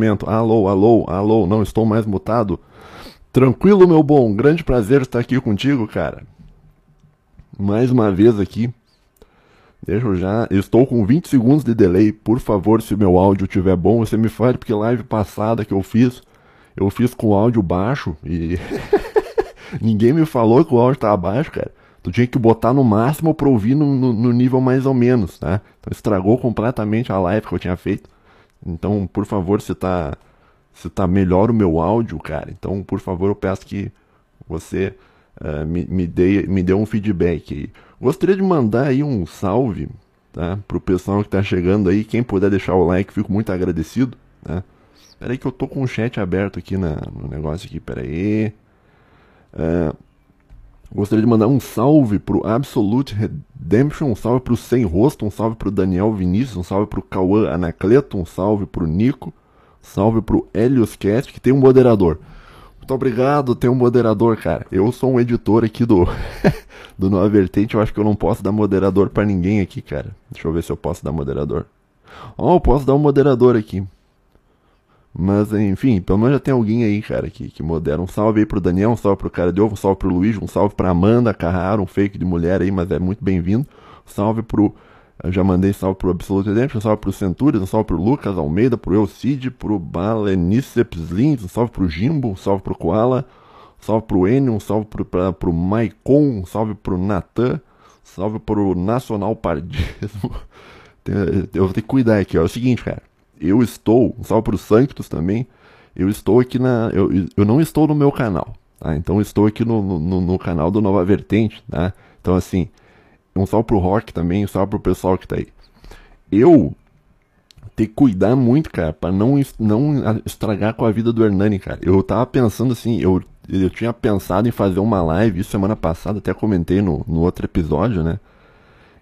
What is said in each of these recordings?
momento. Alô, alô, alô, não estou mais mutado. Tranquilo, meu bom, grande prazer estar aqui contigo, cara. Mais uma vez aqui. Deixa eu já. estou com 20 segundos de delay. Por favor, se meu áudio estiver bom, você me fale, porque live passada que eu fiz, eu fiz com áudio baixo e. Ninguém me falou que o áudio estava baixo, cara. Tu tinha que botar no máximo pra ouvir no, no, no, nível mais ou menos, tá? Então estragou completamente a live que eu tinha feito. Então, por favor, se tá, se tá melhor o meu áudio, cara, então, por favor, eu peço que você uh, me, me, dê, me dê um feedback aí. Gostaria de mandar aí um salve, tá? Pro pessoal que tá chegando aí. Quem puder deixar o like, fico muito agradecido, tá? Pera aí que eu tô com o chat aberto aqui na, no negócio aqui, pera aí. Uh, Gostaria de mandar um salve pro Absolute Redemption, um salve pro Sem Rosto, um salve pro Daniel Vinícius, um salve pro Cauã Anacleto, um salve pro Nico, um salve pro Helios Cast, que tem um moderador. Muito obrigado, tem um moderador, cara. Eu sou um editor aqui do, do Nova Vertente, eu acho que eu não posso dar moderador para ninguém aqui, cara. Deixa eu ver se eu posso dar moderador. Ó, oh, eu posso dar um moderador aqui. Mas, enfim, pelo menos já tem alguém aí, cara, que, que modera. Um salve aí pro Daniel, um salve pro cara de ovo, um salve pro Luiz, um salve pra Amanda Carraro, um fake de mulher aí, mas é muito bem-vindo. Um salve pro. Eu já mandei salve pro Absolute Redemption, um salve pro Centúrias, um salve pro Lucas Almeida, pro Elcide, pro Baleniceps Lins, um salve pro Jimbo, um salve pro Koala, um salve pro Enio, um salve pro, pra, pro Maicon, um salve pro Natan, um salve pro Nacional Pardismo. Eu vou ter que cuidar aqui, ó. É o seguinte, cara eu estou, um salve para os Sanctus também, eu estou aqui na. Eu, eu não estou no meu canal, tá? Então estou aqui no, no, no canal do Nova Vertente, tá? Então assim, um salve pro Rock também, um salve pro pessoal que tá aí. Eu ter que cuidar muito, cara, para não, não estragar com a vida do Hernani, cara. Eu tava pensando assim, eu, eu tinha pensado em fazer uma live isso semana passada, até comentei no, no outro episódio, né?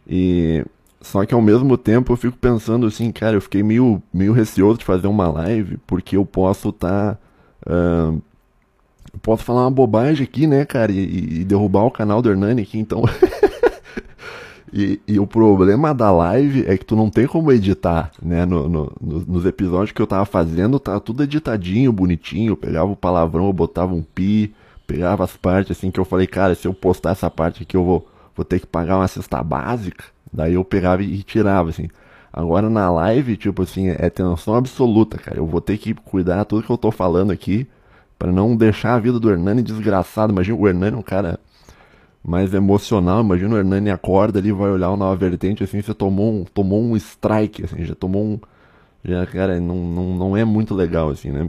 E só que ao mesmo tempo eu fico pensando assim, cara, eu fiquei meio, meio receoso de fazer uma live, porque eu posso estar. Tá, uh, posso falar uma bobagem aqui, né, cara, e, e derrubar o canal do Hernani aqui, então. e, e, o problema da live é que tu não tem como editar, né? No, no, nos episódios que eu tava fazendo, tá tudo editadinho, bonitinho. Eu pegava o palavrão, eu botava um pi, pegava as partes assim que eu falei, cara, se eu postar essa parte aqui eu vou, vou ter que pagar uma cesta básica. Daí eu pegava e tirava, assim. Agora na live, tipo assim, é tensão absoluta, cara. Eu vou ter que cuidar tudo que eu tô falando aqui para não deixar a vida do Hernani desgraçado. Imagina o Hernani é um cara mais emocional. Imagina o Hernani acorda ali, vai olhar uma nova vertente, assim, você tomou um, tomou um strike, assim, já tomou um. Já, cara, não, não, não é muito legal, assim, né?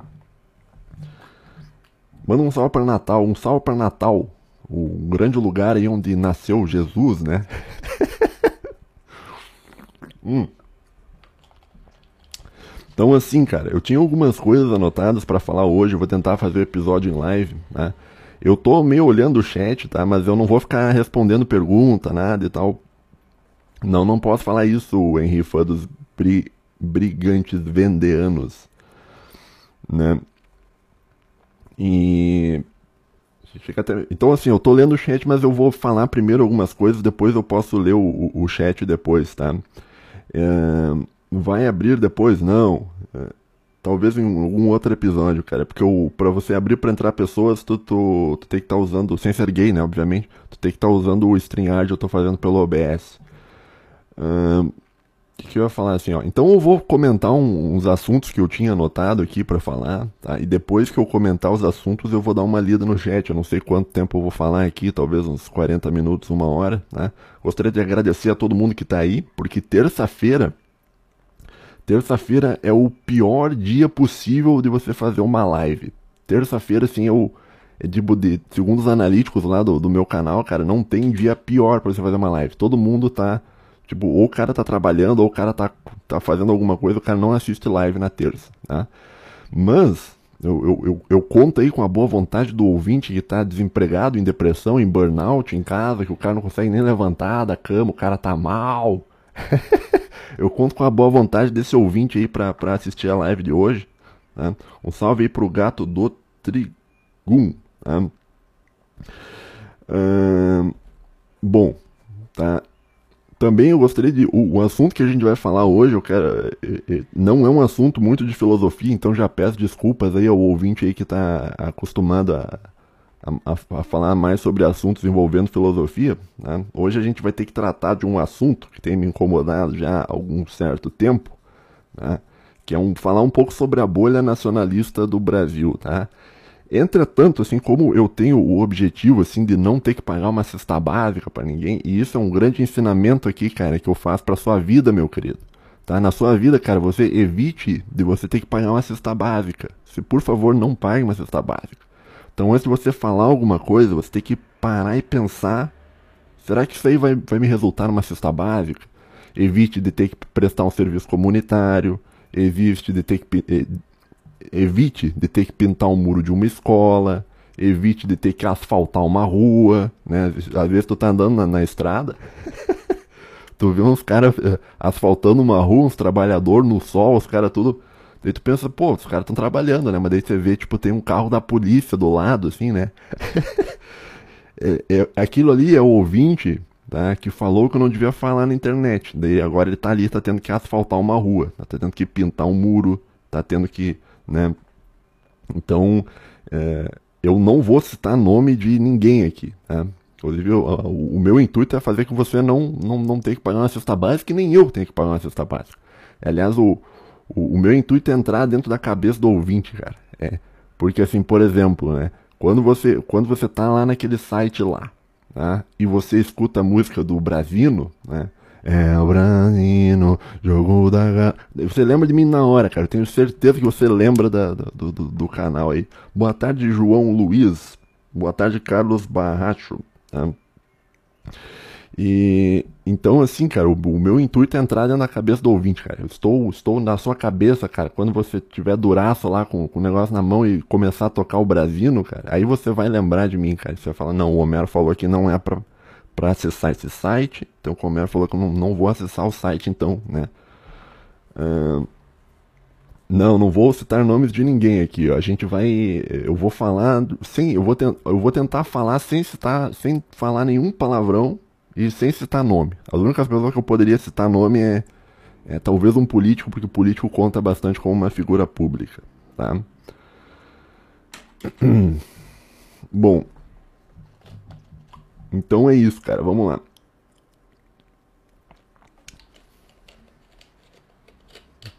Manda um salve para Natal, um salve para Natal, o grande lugar aí onde nasceu Jesus, né? Hum. Então, assim, cara, eu tinha algumas coisas anotadas para falar hoje. Eu vou tentar fazer o episódio em live, né? Eu tô meio olhando o chat, tá? Mas eu não vou ficar respondendo pergunta, nada e tal. Não, não posso falar isso, Henry, fã dos bri brigantes vendeanos, né? E até... Então, assim, eu tô lendo o chat, mas eu vou falar primeiro algumas coisas, depois eu posso ler o, o, o chat depois, tá? É, vai abrir depois? Não. É, talvez em algum outro episódio, cara. Porque o, pra você abrir para entrar pessoas, tu, tu, tu tem que estar tá usando, sem ser gay, né, obviamente, tu tem que estar tá usando o StreamYard, eu tô fazendo pelo OBS. O que, eu ia falar assim, ó? Então eu vou comentar um, uns assuntos que eu tinha anotado aqui para falar, tá? E depois que eu comentar os assuntos, eu vou dar uma lida no chat. Eu não sei quanto tempo eu vou falar aqui, talvez uns 40 minutos, uma hora, né? Gostaria de agradecer a todo mundo que tá aí, porque terça-feira Terça-feira é o pior dia possível de você fazer uma live. Terça-feira, assim, o. É de, de, segundo os analíticos lá do, do meu canal, cara, não tem dia pior para você fazer uma live. Todo mundo tá Tipo, ou o cara tá trabalhando, ou o cara tá, tá fazendo alguma coisa, o cara não assiste live na terça, tá? Mas, eu, eu, eu, eu, conto aí com a boa vontade do ouvinte que tá desempregado, em depressão, em burnout, em casa, que o cara não consegue nem levantar da cama, o cara tá mal. eu conto com a boa vontade desse ouvinte aí pra, pra assistir a live de hoje. Tá? Um salve aí pro gato do Trigum. Tá? bom, tá? Também eu gostaria de. O, o, assunto que a gente vai falar hoje, eu quero. É, é, não é um assunto muito de filosofia, então já peço desculpas aí ao ouvinte aí que está acostumado a, a, a, falar mais sobre assuntos envolvendo filosofia. Né? Hoje a gente vai ter que tratar de um assunto que tem me incomodado já há algum certo tempo, né? que é um, falar um pouco sobre a bolha nacionalista do Brasil. Tá? Entretanto, assim como eu tenho o objetivo assim de não ter que pagar uma cesta básica para ninguém, e isso é um grande ensinamento aqui, cara, que eu faço para sua vida, meu querido. Tá? Na sua vida, cara, você evite de você ter que pagar uma cesta básica. Se por favor não pague uma cesta básica. Então, antes de você falar alguma coisa, você tem que parar e pensar: será que isso aí vai, vai me resultar numa cesta básica? Evite de ter que prestar um serviço comunitário, evite de ter que eh, evite de ter que pintar um muro de uma escola, evite de ter que asfaltar uma rua, né? Às vezes tu tá andando na, na estrada, tu vê uns caras uh, asfaltando uma rua, uns trabalhadores no sol, os caras tudo. Daí tu pensa, pô, os caras estão trabalhando, né? Mas daí você vê, tipo, tem um carro da polícia do lado, assim, né? é, é, aquilo ali é o ouvinte tá? que falou que eu não devia falar na internet. Daí agora ele tá ali, tá tendo que asfaltar uma rua, tá tendo que pintar um muro, tá tendo que né? Então, é, eu não vou citar nome de ninguém aqui, tá? Inclusive, o, o, meu intuito é fazer que você não, não, não tenha que pagar uma cesta básica e nem eu tenha que pagar uma cesta básica. Aliás, o, o, o, meu intuito é entrar dentro da cabeça do ouvinte, cara. É, porque assim, por exemplo, né? Quando você, quando você tá lá naquele site lá, tá? E você escuta a música do Brasino, né? É o Brasino, jogo da. Você lembra de mim na hora, cara. Eu tenho certeza que você lembra da, do, do, do, canal aí. Boa tarde, João Luiz. Boa tarde, Carlos Barracho. Tá? E então, assim, cara, o, o, meu intuito é entrar na cabeça do ouvinte, cara. Eu estou, estou na sua cabeça, cara. Quando você tiver duraço lá com, com o negócio na mão e começar a tocar o Brasino, cara, aí você vai lembrar de mim, cara. Você vai falar, não, o Homero falou que não é pra para acessar esse site. Então, como ela falou que eu não, não vou acessar o site, então, né? Uh, não, não vou citar nomes de ninguém aqui. Ó. A gente vai, eu vou falar sem, eu vou, eu vou tentar falar sem citar, sem falar nenhum palavrão e sem citar nome. As únicas pessoas que eu poderia citar nome é, é talvez um político, porque o político conta bastante como uma figura pública, tá? Bom, então é isso, cara. Vamos lá.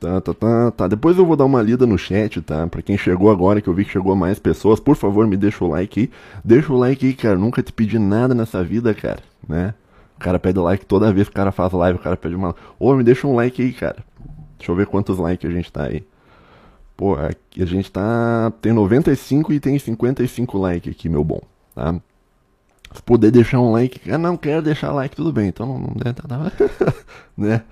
Tá, tá, tá, tá. Depois eu vou dar uma lida no chat, tá? Pra quem chegou agora, que eu vi que chegou mais pessoas, por favor, me deixa o like aí. Deixa o like aí, cara. Nunca te pedi nada nessa vida, cara, né? O cara pede like toda vez que o cara faz live, o cara pede uma. Ô, me deixa um like aí, cara. Deixa eu ver quantos likes a gente tá aí. Pô, a gente tá. Tem 95 e tem 55 likes aqui, meu bom, tá? Se puder deixar um like, eu não quero deixar like, tudo bem, então não, não né?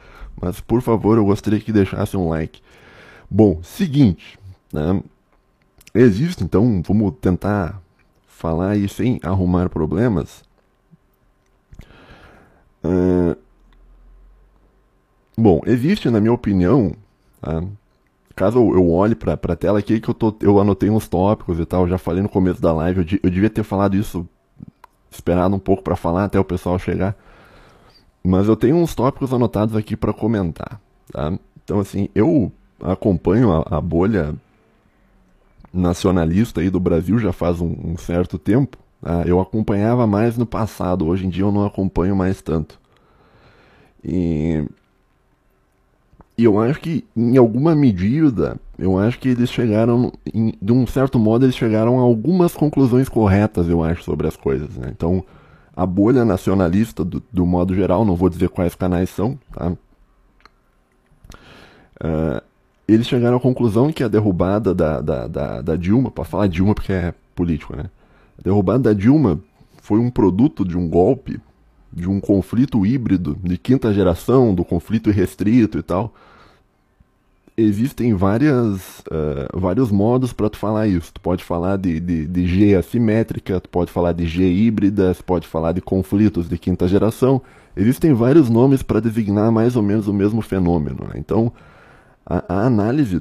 Mas por favor, eu gostaria que deixasse um like. Bom, seguinte, né? Existe, então, vamos tentar falar aí sem arrumar problemas. Uh, bom, existe, na minha opinião, tá? caso eu olhe para a tela aqui que eu, tô, eu anotei uns tópicos e tal, já falei no começo da live, eu, eu devia ter falado isso esperado um pouco para falar até o pessoal chegar. Mas eu tenho uns tópicos anotados aqui para comentar, tá? Então, assim, eu acompanho a, a, bolha nacionalista aí do Brasil já faz um, um certo tempo. Tá? Eu acompanhava mais no passado, hoje em dia eu não acompanho mais tanto. E e eu acho que, em alguma medida, eu acho que eles chegaram, em, de um certo modo, eles chegaram a algumas conclusões corretas, eu acho, sobre as coisas. Né? Então, a bolha nacionalista, do, do, modo geral, não vou dizer quais canais são, tá? Uh, eles chegaram à conclusão que a derrubada da, da, da, da Dilma, para falar Dilma porque é político, né? A derrubada da Dilma foi um produto de um golpe, de um conflito híbrido de quinta geração, do conflito irrestrito e tal, existem várias, uh, vários modos para tu falar isso. Tu pode falar de, de, de, G assimétrica, tu pode falar de G híbrida, tu pode falar de conflitos de quinta geração. Existem vários nomes para designar mais ou menos o mesmo fenômeno. Né? Então, a, a, análise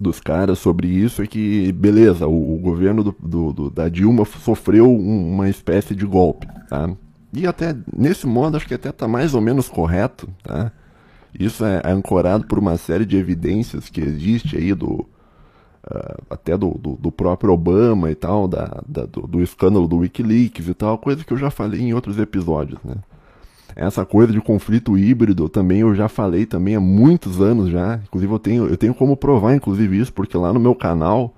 dos caras sobre isso é que, beleza, o, o governo do, do, do, da Dilma sofreu um, uma espécie de golpe. Tá? e até nesse modo acho que até está mais ou menos correto, tá? Isso é ancorado por uma série de evidências que existe aí do uh, até do, do, do, próprio Obama e tal, da, da do, do, escândalo do WikiLeaks e tal, coisa que eu já falei em outros episódios, né? Essa coisa de conflito híbrido também eu já falei também há muitos anos já. Inclusive eu tenho, eu tenho como provar inclusive isso, porque lá no meu canal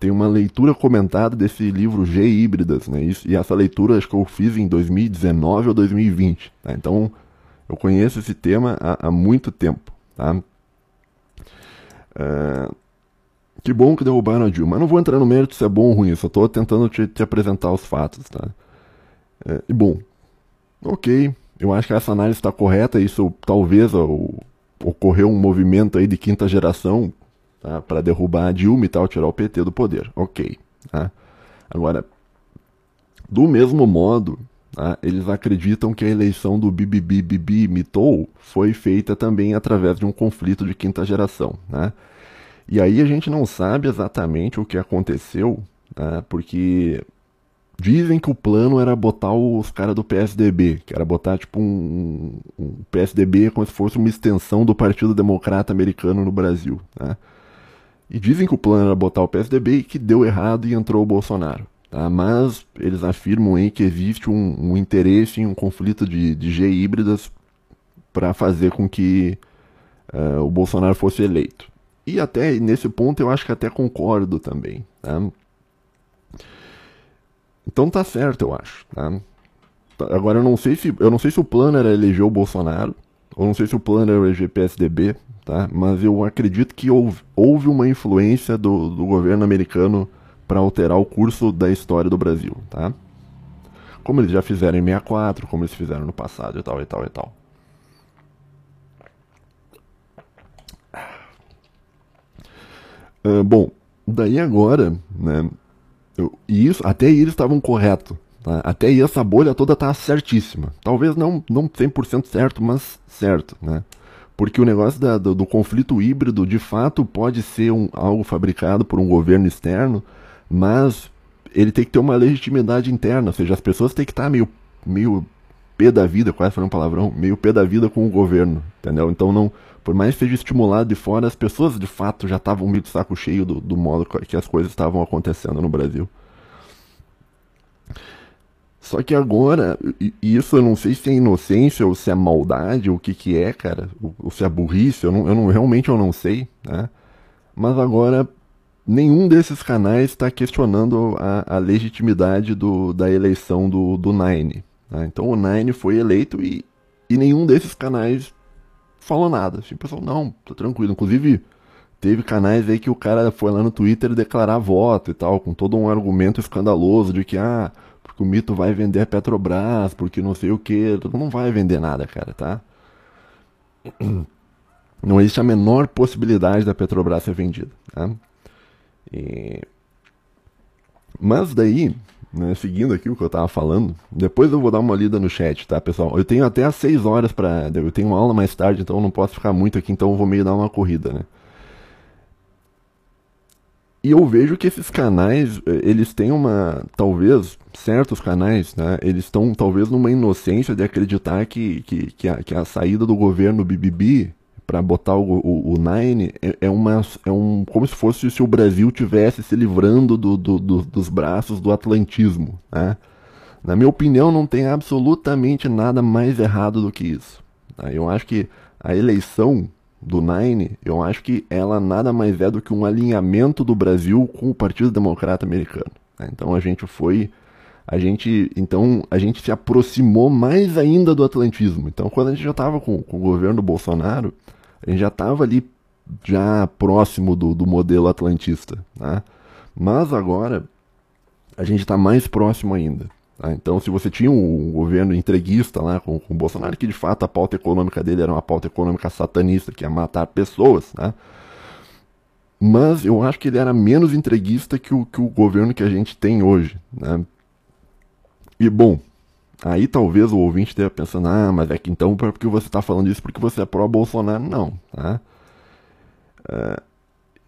tem uma leitura comentada desse livro G Híbridas, né? Isso, e essa leitura acho que eu fiz em 2019 ou 2020. Tá? Então eu conheço esse tema há, há muito tempo. Tá? Uh, que bom que derrubaram a Dilma. Mas não vou entrar no mérito se é bom ou ruim, só estou tentando te, te, apresentar os fatos. Tá? Uh, e bom, ok, eu acho que essa análise está correta. Isso talvez o, ocorreu um movimento aí de quinta geração tá? para derrubar a Dilma e tal, tirar o PT do poder. Ok. Tá? Agora, do mesmo modo, tá? eles acreditam que a eleição do Bibibi Bibi Mitou foi feita também através de um conflito de quinta geração. Né? E aí a gente não sabe exatamente o que aconteceu, né? porque Dizem que o plano era botar os caras do PSDB, que era botar tipo um, um, PSDB como se fosse uma extensão do Partido Democrata Americano no Brasil. Né? E dizem que o plano era botar o PSDB e que deu errado e entrou o Bolsonaro. Tá? Mas eles afirmam aí que existe um, um interesse em um conflito de, de G híbridas para fazer com que uh, o Bolsonaro fosse eleito. E até nesse ponto eu acho que até concordo também. Tá? Então tá certo, eu acho. Tá? tá? Agora eu não sei se eu não sei se o plano era eleger o Bolsonaro, ou não sei se o plano era eleger PSDB, tá? Mas eu acredito que houve, houve uma influência do, do governo americano para alterar o curso da história do Brasil, tá? Como eles já fizeram em 64, como eles fizeram no passado e tal e tal e tal. Uh, bom, daí agora, né, eu, e isso, até aí eles estavam corretos. Tá? Até aí essa bolha toda tá certíssima. Talvez não, não 100% certo, mas certo, né? Porque o negócio da, do, do, conflito híbrido, de fato, pode ser um, algo fabricado por um governo externo, mas ele tem que ter uma legitimidade interna, ou seja, as pessoas têm que estar tá meio, meio pé da vida, quase falando um palavrão, meio pé da vida com o governo, entendeu? Então não, por mais que seja estimulado de fora, as pessoas de fato já estavam meio de saco cheio do, do modo que as coisas estavam acontecendo no Brasil. Só que agora, isso eu não sei se é inocência ou se é maldade, ou o que que é, cara, ou, se é burrice, eu, não, eu não, realmente eu não sei, né? Mas agora, nenhum desses canais está questionando a, a legitimidade do, da eleição do, do Nine. Né? Então o Nine foi eleito e, e nenhum desses canais falou nada. Assim, o pessoal, não, tá tranquilo. Inclusive, teve canais aí que o cara foi lá no Twitter declarar voto e tal, com todo um argumento escandaloso de que, ah, porque o mito vai vender a Petrobras, porque não sei o que. Não vai vender nada, cara, tá? Não existe a menor possibilidade da Petrobras ser vendida, tá? E... Mas daí, né, seguindo aqui o que eu tava falando, depois eu vou dar uma lida no chat, tá, pessoal? Eu tenho até às 6 horas para, eu tenho uma aula mais tarde, então eu não posso ficar muito aqui, então eu vou meio dar uma corrida, né? E eu vejo que esses canais, eh, eles têm uma, talvez, certos canais, né, eles estão talvez numa inocência de acreditar que, que, que, a, que a saída do governo BBB para botar o, o, o, Nine é, é, uma, é um, como se fosse se o Brasil tivesse se livrando do, do, do, dos braços do atlantismo. Né? Na minha opinião, não tem absolutamente nada mais errado do que isso. Tá? Eu acho que a eleição do Nine, eu acho que ela nada mais é do que um alinhamento do Brasil com o Partido Democrata Americano. Né? Então a gente foi a gente então a gente se aproximou mais ainda do atlantismo. Então quando a gente já estava com, com, o governo Bolsonaro, a gente já estava ali já próximo do, do modelo atlantista, né? Mas agora a gente está mais próximo ainda. Tá? Então, se você tinha um governo entreguista lá com, com o Bolsonaro, que de fato a pauta econômica dele era uma pauta econômica satanista, que ia matar pessoas, né? Mas eu acho que ele era menos entreguista que o, que o governo que a gente tem hoje. Né? E bom, aí talvez o ouvinte esteja pensando, ah, mas é que então é porque você está falando isso porque você é pró-Bolsonaro. Não, tá? Uh,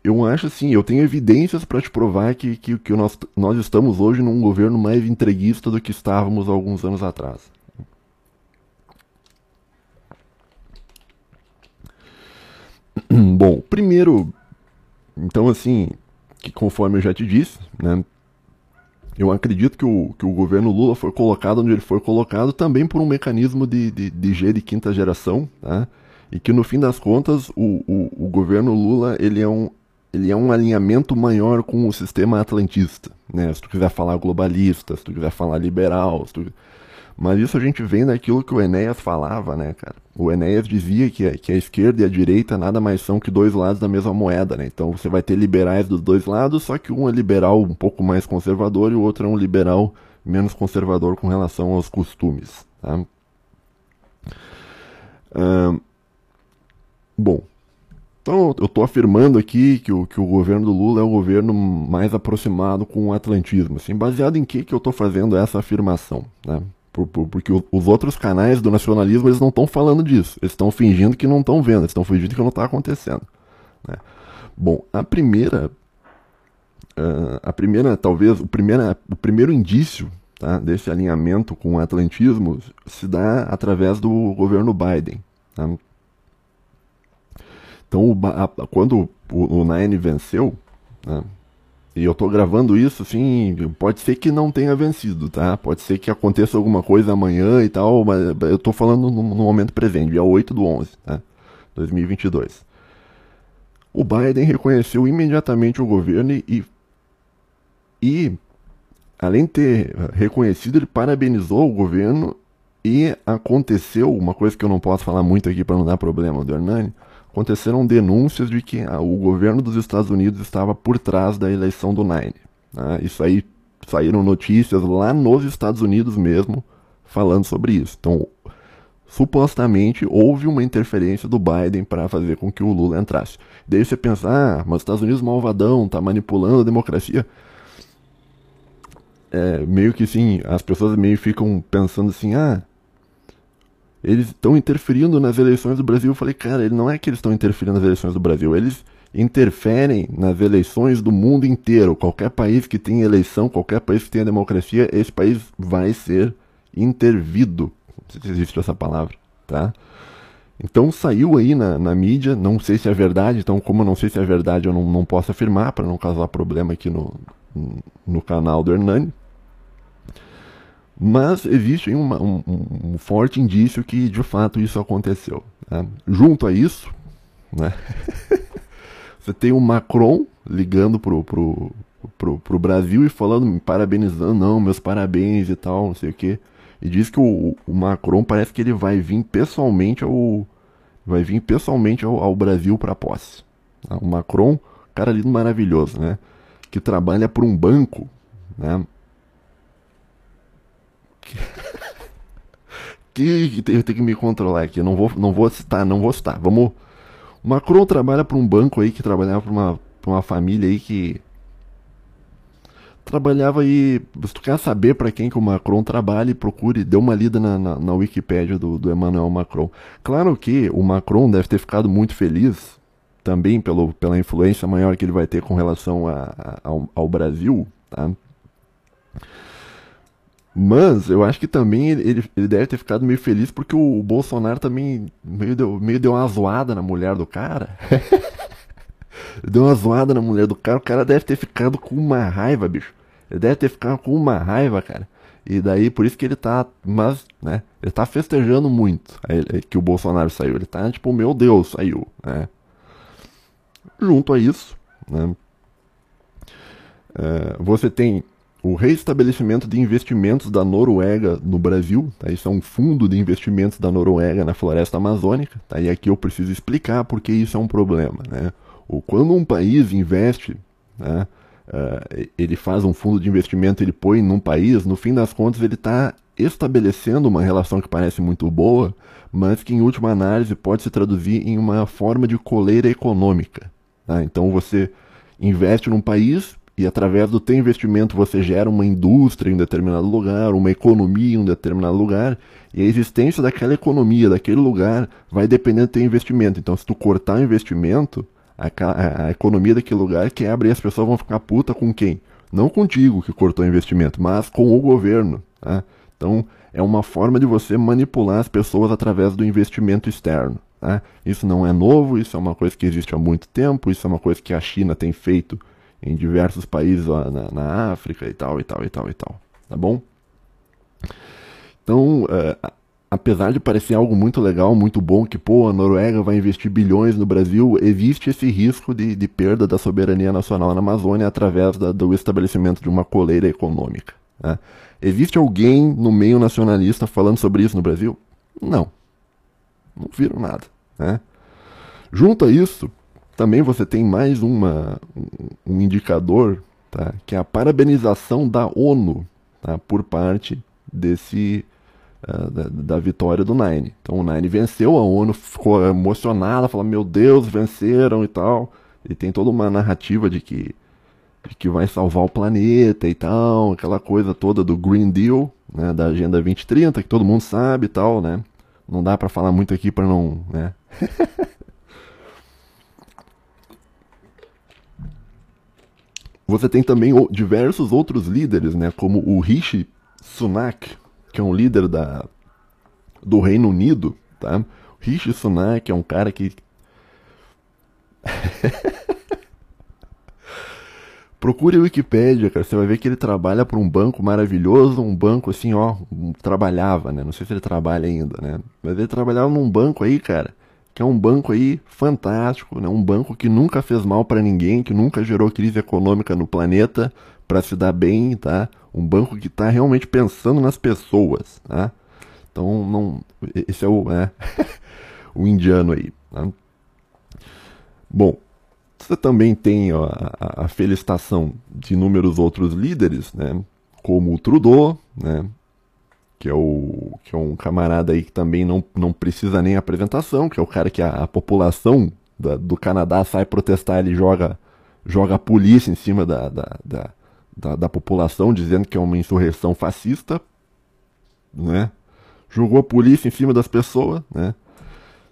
eu acho assim, eu tenho evidências para te provar que, que, que nós, nós estamos hoje num governo mais entreguista do que estávamos alguns anos atrás. Bom, primeiro, então assim, que conforme eu já te disse, né, eu acredito que o, que o governo Lula foi colocado onde ele foi colocado também por um mecanismo de, de, de G de quinta geração, tá? e que no fim das contas o, o, o governo Lula ele é, um, ele é um alinhamento maior com o sistema atlantista, né? se tu quiser falar globalista, se tu quiser falar liberal, tu... mas isso a gente vem daquilo que o Enéas falava, né, cara? O Enéas dizia que a, que a esquerda e a direita nada mais são que dois lados da mesma moeda, né? Então você vai ter liberais dos dois lados, só que um é liberal um pouco mais conservador e o outro é um liberal menos conservador com relação aos costumes, tá? bom, então eu estou afirmando aqui que o, que o governo do Lula é o governo mais aproximado com o atlantismo. Assim, baseado em que, que eu estou fazendo essa afirmação? Né? Por, por, porque os outros canais do nacionalismo eles não estão falando disso. Eles estão fingindo que não estão vendo, eles estão fingindo que não está acontecendo. Né? Bom, a primeira, uh, a primeira, talvez, o, primeira, o primeiro indício tá, desse alinhamento com o atlantismo se dá através do governo Biden. Tá? Então, o, a, quando o, o Nine venceu, né, e eu tô gravando isso, assim, pode ser que não tenha vencido, tá? Pode ser que aconteça alguma coisa amanhã e tal, mas eu tô falando no, no momento presente, dia 8 do 11, tá? 2022. O Biden reconheceu imediatamente o governo e, e, além de ter reconhecido, ele parabenizou o governo e aconteceu uma coisa que eu não posso falar muito aqui para não dar problema do Hernani, aconteceram denúncias de que ah, o governo dos Estados Unidos estava por trás da eleição do Nine. Né? Isso aí saíram notícias lá nos Estados Unidos mesmo falando sobre isso. Então, supostamente houve uma interferência do Biden para fazer com que o Lula entrasse. Daí você pensa, ah, mas os Estados Unidos malvadão, tá manipulando a democracia. É, meio que assim, as pessoas meio ficam pensando assim, ah, eles estão interferindo nas eleições do Brasil. Eu falei, cara, ele não é que eles estão interferindo nas eleições do Brasil, eles interferem nas eleições do mundo inteiro. Qualquer país que tenha eleição, qualquer país que tenha democracia, esse país vai ser intervido. Não sei se existe essa palavra, tá? Então saiu aí na, na mídia, não sei se é verdade, então como eu não sei se é verdade, eu não, não posso afirmar para não causar problema aqui no, no canal do Hernani. Mas existe uma, um, um, forte indício que de fato isso aconteceu. Né? Junto a isso, né? você tem o Macron ligando pro, pro, pro, pro Brasil e falando, me parabenizando, não, meus parabéns e tal, não sei o que. E diz que o, o, Macron parece que ele vai vir pessoalmente ao. Vai vir pessoalmente ao, ao Brasil para posse. O Macron, cara lindo maravilhoso, né? Que trabalha por um banco, né? que eu tenho que me controlar aqui. Eu não vou, não vou citar, não vou citar. Vamos. O Macron trabalha para um banco aí que trabalhava para uma, uma família aí que trabalhava aí. Se tu quer saber para quem que o Macron trabalha, procure, dê uma lida na, na, na Wikipédia do, do Emmanuel Macron. Claro que o Macron deve ter ficado muito feliz também pelo, pela influência maior que ele vai ter com relação a, a ao, ao Brasil, tá? Mas eu acho que também ele, ele deve ter ficado meio feliz porque o, Bolsonaro também meio deu, meio deu uma zoada na mulher do cara. deu uma zoada na mulher do cara. O cara deve ter ficado com uma raiva, bicho. Ele deve ter ficado com uma raiva, cara. E daí, por isso que ele tá. Mas, né? Ele tá festejando muito que o Bolsonaro saiu. Ele tá tipo, meu Deus, saiu, né? Junto a isso, né? É, você tem o reestabelecimento de investimentos da Noruega no Brasil, tá? isso é um fundo de investimentos da Noruega na floresta amazônica, tá? e aqui eu preciso explicar porque isso é um problema. Né? O, quando um país investe, né, uh, ele faz um fundo de investimento, ele põe num país, no fim das contas ele está estabelecendo uma relação que parece muito boa, mas que em última análise pode se traduzir em uma forma de coleira econômica. Tá? Então você investe num país, e através do teu investimento você gera uma indústria em um determinado lugar, uma economia em um determinado lugar, e a existência daquela economia, daquele lugar, vai depender do teu investimento. Então, se tu cortar o investimento, a, a, a economia daquele lugar quebra e as pessoas vão ficar puta com quem? Não contigo que cortou o investimento, mas com o governo. Tá? Então, é uma forma de você manipular as pessoas através do investimento externo. Tá? Isso não é novo, isso é uma coisa que existe há muito tempo, isso é uma coisa que a China tem feito em diversos países na, na África e tal, e tal, e tal, e tal. Tá bom? Então, uh, apesar de parecer algo muito legal, muito bom, que pô, a Noruega vai investir bilhões no Brasil, existe esse risco de, de perda da soberania nacional na Amazônia através da, do estabelecimento de uma coleira econômica. Né? Existe alguém no meio nacionalista falando sobre isso no Brasil? Não. Não viram nada. Né? Junto a isso, também você tem mais uma, um, indicador, tá? que é a parabenização da ONU tá? por parte desse uh, da, da, vitória do Nine. Então o Nine venceu, a ONU ficou emocionada, falou: Meu Deus, venceram e tal. E tem toda uma narrativa de que, de que vai salvar o planeta e tal, aquela coisa toda do Green Deal, né, da Agenda 2030, que todo mundo sabe e tal, né? Não dá para falar muito aqui para não, né? Você tem também diversos outros líderes, né, como o Rishi Sunak, que é um líder da, do Reino Unido, tá? Rishi Sunak é um cara que Procure a Wikipédia, cara. Você vai ver que ele trabalha para um banco maravilhoso, um banco assim, ó, trabalhava, né? Não sei se ele trabalha ainda, né? Mas ele trabalhava num banco aí, cara, que é um banco aí fantástico, né? Um banco que nunca fez mal para ninguém, que nunca gerou crise econômica no planeta para se dar bem, tá? Um banco que está realmente pensando nas pessoas, tá? Então, não, esse é o, é, o indiano aí. Tá? Bom, você também tem ó, a, a, felicitação de inúmeros outros líderes, né? Como o Trudeau, né? Que é, o, que é um camarada aí que também não, não precisa nem apresentação, que é o cara que a, a população da, do Canadá sai protestar, ele joga, joga a polícia em cima da, da, da, da, da população, dizendo que é uma insurreição fascista, né? Jogou a polícia em cima das pessoas, né?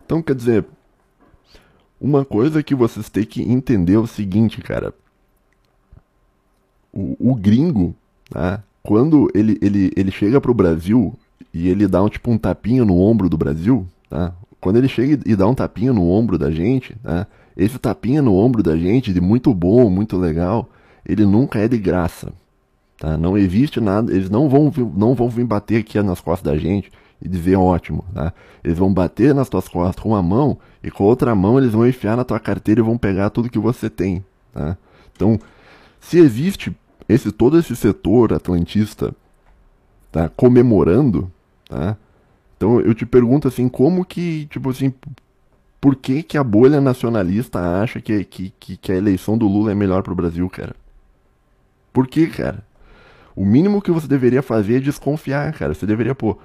Então, quer dizer, uma coisa que vocês têm que entender é o seguinte, cara. O, o gringo, tá? Quando ele, ele, ele chega pro Brasil e ele dá um, tipo um tapinha no ombro do Brasil, tá? Quando ele chega e dá um tapinha no ombro da gente, tá? Esse tapinha no ombro da gente, de muito bom, muito legal, ele nunca é de graça. Tá? Não existe nada, eles não vão, não vão vir bater aqui nas costas da gente e dizer ótimo, tá? Eles vão bater nas tuas costas com uma mão e com a outra mão eles vão enfiar na tua carteira e vão pegar tudo que você tem, tá? Então, se existe esse todo esse setor atlantista tá comemorando, tá? Então eu te pergunto assim, como que, tipo assim, por que que a bolha nacionalista acha que, que, que, a eleição do Lula é melhor pro Brasil, cara? Por que, cara? O mínimo que você deveria fazer é desconfiar, cara. Você deveria, pô,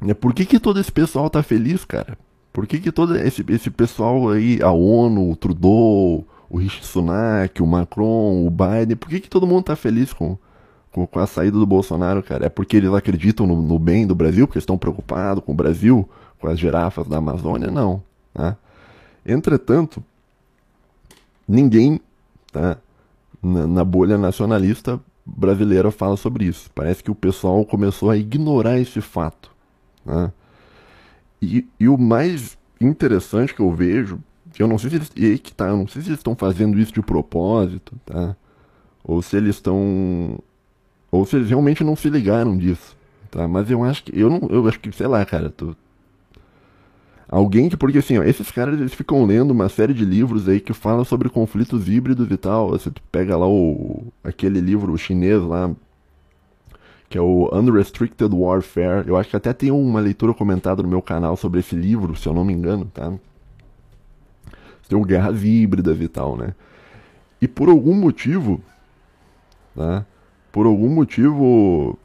né, por que, que todo esse pessoal tá feliz, cara? Por que, que todo esse, esse pessoal aí, a ONU, o Trudeau, o Rishi Sunak, o Macron, o Biden, por que, que todo mundo tá feliz com, com, com a saída do Bolsonaro, cara? É porque eles acreditam no, no bem do Brasil, porque estão preocupados com o Brasil, com as girafas da Amazônia? Não. Né? Entretanto, ninguém tá, na, na bolha nacionalista brasileira fala sobre isso. Parece que o pessoal começou a ignorar esse fato. Né? E, e, o mais interessante que eu vejo, eu não sei se eles, e que tá, eu não sei se eles estão fazendo isso de propósito, tá? Ou se eles estão, ou se eles realmente não se ligaram disso, tá? Mas eu acho que eu não, eu acho que sei lá, cara, tô, alguém que porque assim, ó, esses caras eles ficam lendo uma série de livros aí que falam sobre conflitos híbridos e tal. Você pega lá o aquele livro chinês lá que é o Unrestricted Warfare. Eu acho que até tem uma leitura comentada no meu canal sobre esse livro, se eu não me engano, tá? Tem o Guerras Híbridas e tal, né? E por algum motivo, tá? Por algum motivo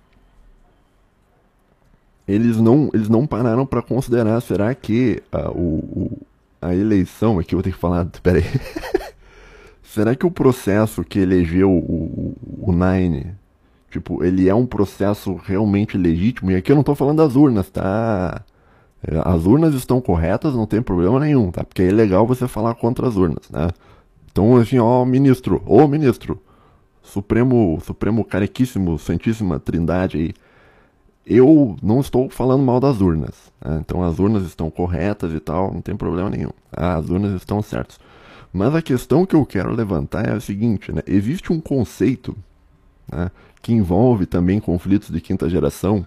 eles não, eles não pararam para considerar, será que a, o, o, a eleição, aqui eu vou ter que falar, peraí, será que o processo que elegeu o, o, o Nine Tipo, ele é um processo realmente legítimo. E aqui eu não estou falando das urnas, tá? As urnas estão corretas, não tem problema nenhum, tá? Porque é legal você falar contra as urnas, né? Então, assim, ó, ministro, ô ministro, Supremo, Supremo Carequíssimo, Santíssima Trindade aí, Eu não estou falando mal das urnas. Né? Então as urnas estão corretas e tal, não tem problema nenhum. As urnas estão certas. Mas a questão que eu quero levantar é a seguinte: né? existe um conceito né, que envolve também conflitos de quinta geração,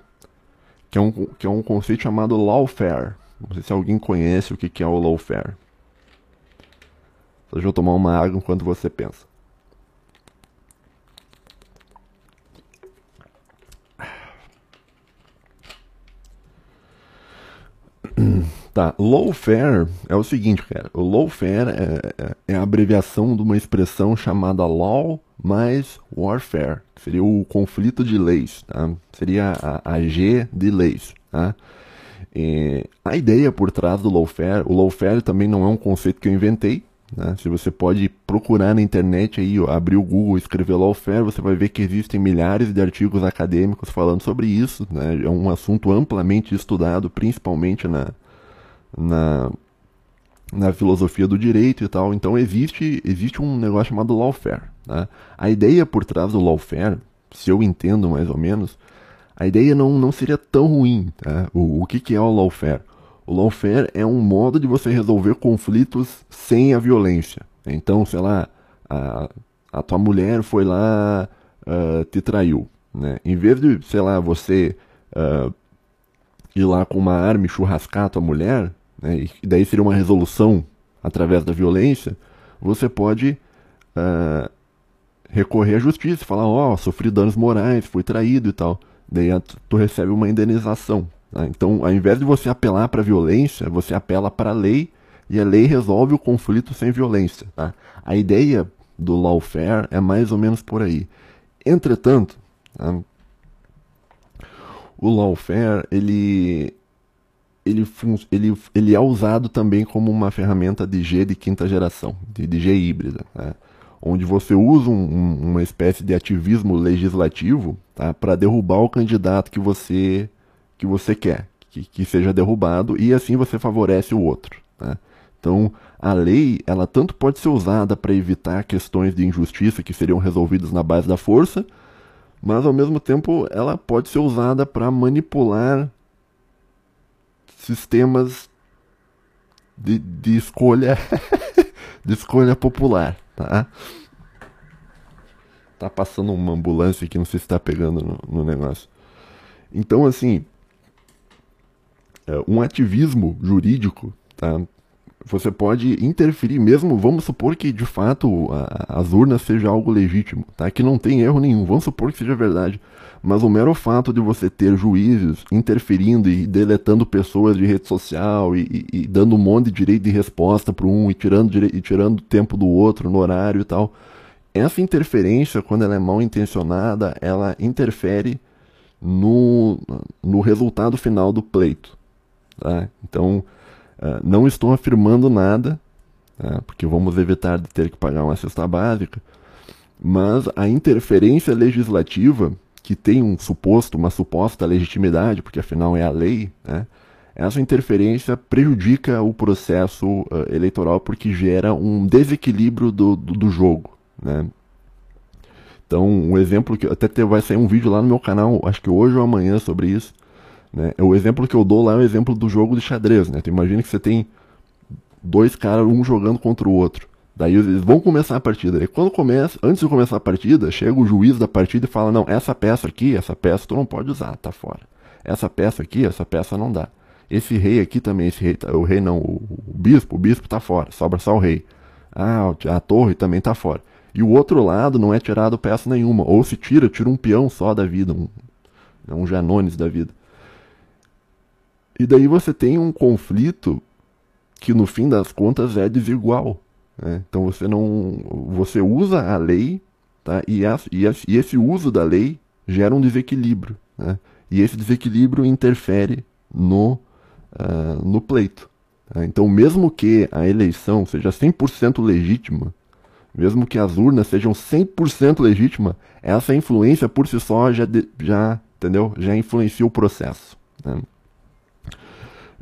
que é um, que é um conceito chamado lawfare. Não sei se alguém conhece o que, é o lawfare. Deixa eu tomar uma água enquanto você pensa. Tá, lawfare é o seguinte, cara. O lawfare é, é, é a abreviação de uma expressão chamada law mais warfare, que seria o conflito de leis, tá? Seria a, a G de leis, tá? E a ideia por trás do lawfare, o lawfare também não é um conceito que eu inventei, né? Se você pode procurar na internet aí, ó, abrir o Google, escrever lawfare, você vai ver que existem milhares de artigos acadêmicos falando sobre isso, né? É um assunto amplamente estudado, principalmente na na, na filosofia do direito e tal. Então existe, existe um negócio chamado lawfare. Né? A ideia por trás do lawfare, se eu entendo mais ou menos, a ideia não, não seria tão ruim. Tá? O, o que, que é o lawfare? O lawfare é um modo de você resolver conflitos sem a violência. Então, sei lá, a, a tua mulher foi lá, uh, te traiu. Né? Em vez de, sei lá, você uh, ir lá com uma arma e churrascar a tua mulher, né, e daí seria uma resolução através da violência, você pode uh, recorrer à justiça, falar, ó, oh, sofri danos morais, fui traído e tal. Daí tu recebe uma indenização. Tá? Então, ao invés de você apelar para a violência, você apela para a lei e a lei resolve o conflito sem violência. Tá? A ideia do lawfare é mais ou menos por aí. Entretanto, tá? o lawfare ele ele, ele, ele é usado também como uma ferramenta de G de quinta geração, de, de G híbrida, né? onde você usa um, um, uma espécie de ativismo legislativo tá? para derrubar o candidato que você, que você quer que, que seja derrubado e assim você favorece o outro. Né? Então, a lei, ela tanto pode ser usada para evitar questões de injustiça que seriam resolvidas na base da força, mas ao mesmo tempo ela pode ser usada para manipular sistemas de, de escolha de escolha popular, tá? Tá passando uma ambulância aqui, não sei se está pegando no, no, negócio. Então, assim, é, um ativismo jurídico, tá? Você pode interferir mesmo, vamos supor que de fato a, as urnas seja algo legítimo, tá? Que não tem erro nenhum, vamos supor que seja verdade. Mas o mero fato de você ter juízes interferindo e deletando pessoas de rede social e, e, e dando um monte de direito de resposta para um e tirando, e tirando tempo do outro no horário e tal. Essa interferência, quando ela é mal intencionada, ela interfere no, no resultado final do pleito. Tá? Então, uh, não estou afirmando nada, tá? porque vamos evitar de ter que pagar uma cesta básica, mas a interferência legislativa que tem um suposto, uma suposta legitimidade, porque afinal é a lei, né? essa interferência prejudica o processo uh, eleitoral porque gera um desequilíbrio do, do, do, jogo. Né? Então, um exemplo que até vai sair um vídeo lá no meu canal, acho que hoje ou amanhã sobre isso. Né? O exemplo que eu dou lá é o exemplo do jogo de xadrez. Né? Imagina que você tem dois caras, um jogando contra o outro. Daí eles vão começar a partida. E quando começa, antes de começar a partida, chega o juiz da partida e fala: Não, essa peça aqui, essa peça tu não pode usar, tá fora. Essa peça aqui, essa peça não dá. Esse rei aqui também, esse rei, o rei não, o, o bispo, o bispo tá fora, sobra só o rei. Ah, a torre também tá fora. E o outro lado não é tirado peça nenhuma. Ou se tira, tira um peão só da vida, um, um Janones da vida. E daí você tem um conflito que no fim das contas é desigual. Né? Então você não, você usa a lei, tá? E, a, e, a, e esse uso da lei gera um desequilíbrio, né? E esse desequilíbrio interfere no, uh, no pleito. Tá? Então, mesmo que a eleição seja 100% legítima, mesmo que as urnas sejam 100% legítimas, essa influência por si só já, já, entendeu? já influencia o processo. Né?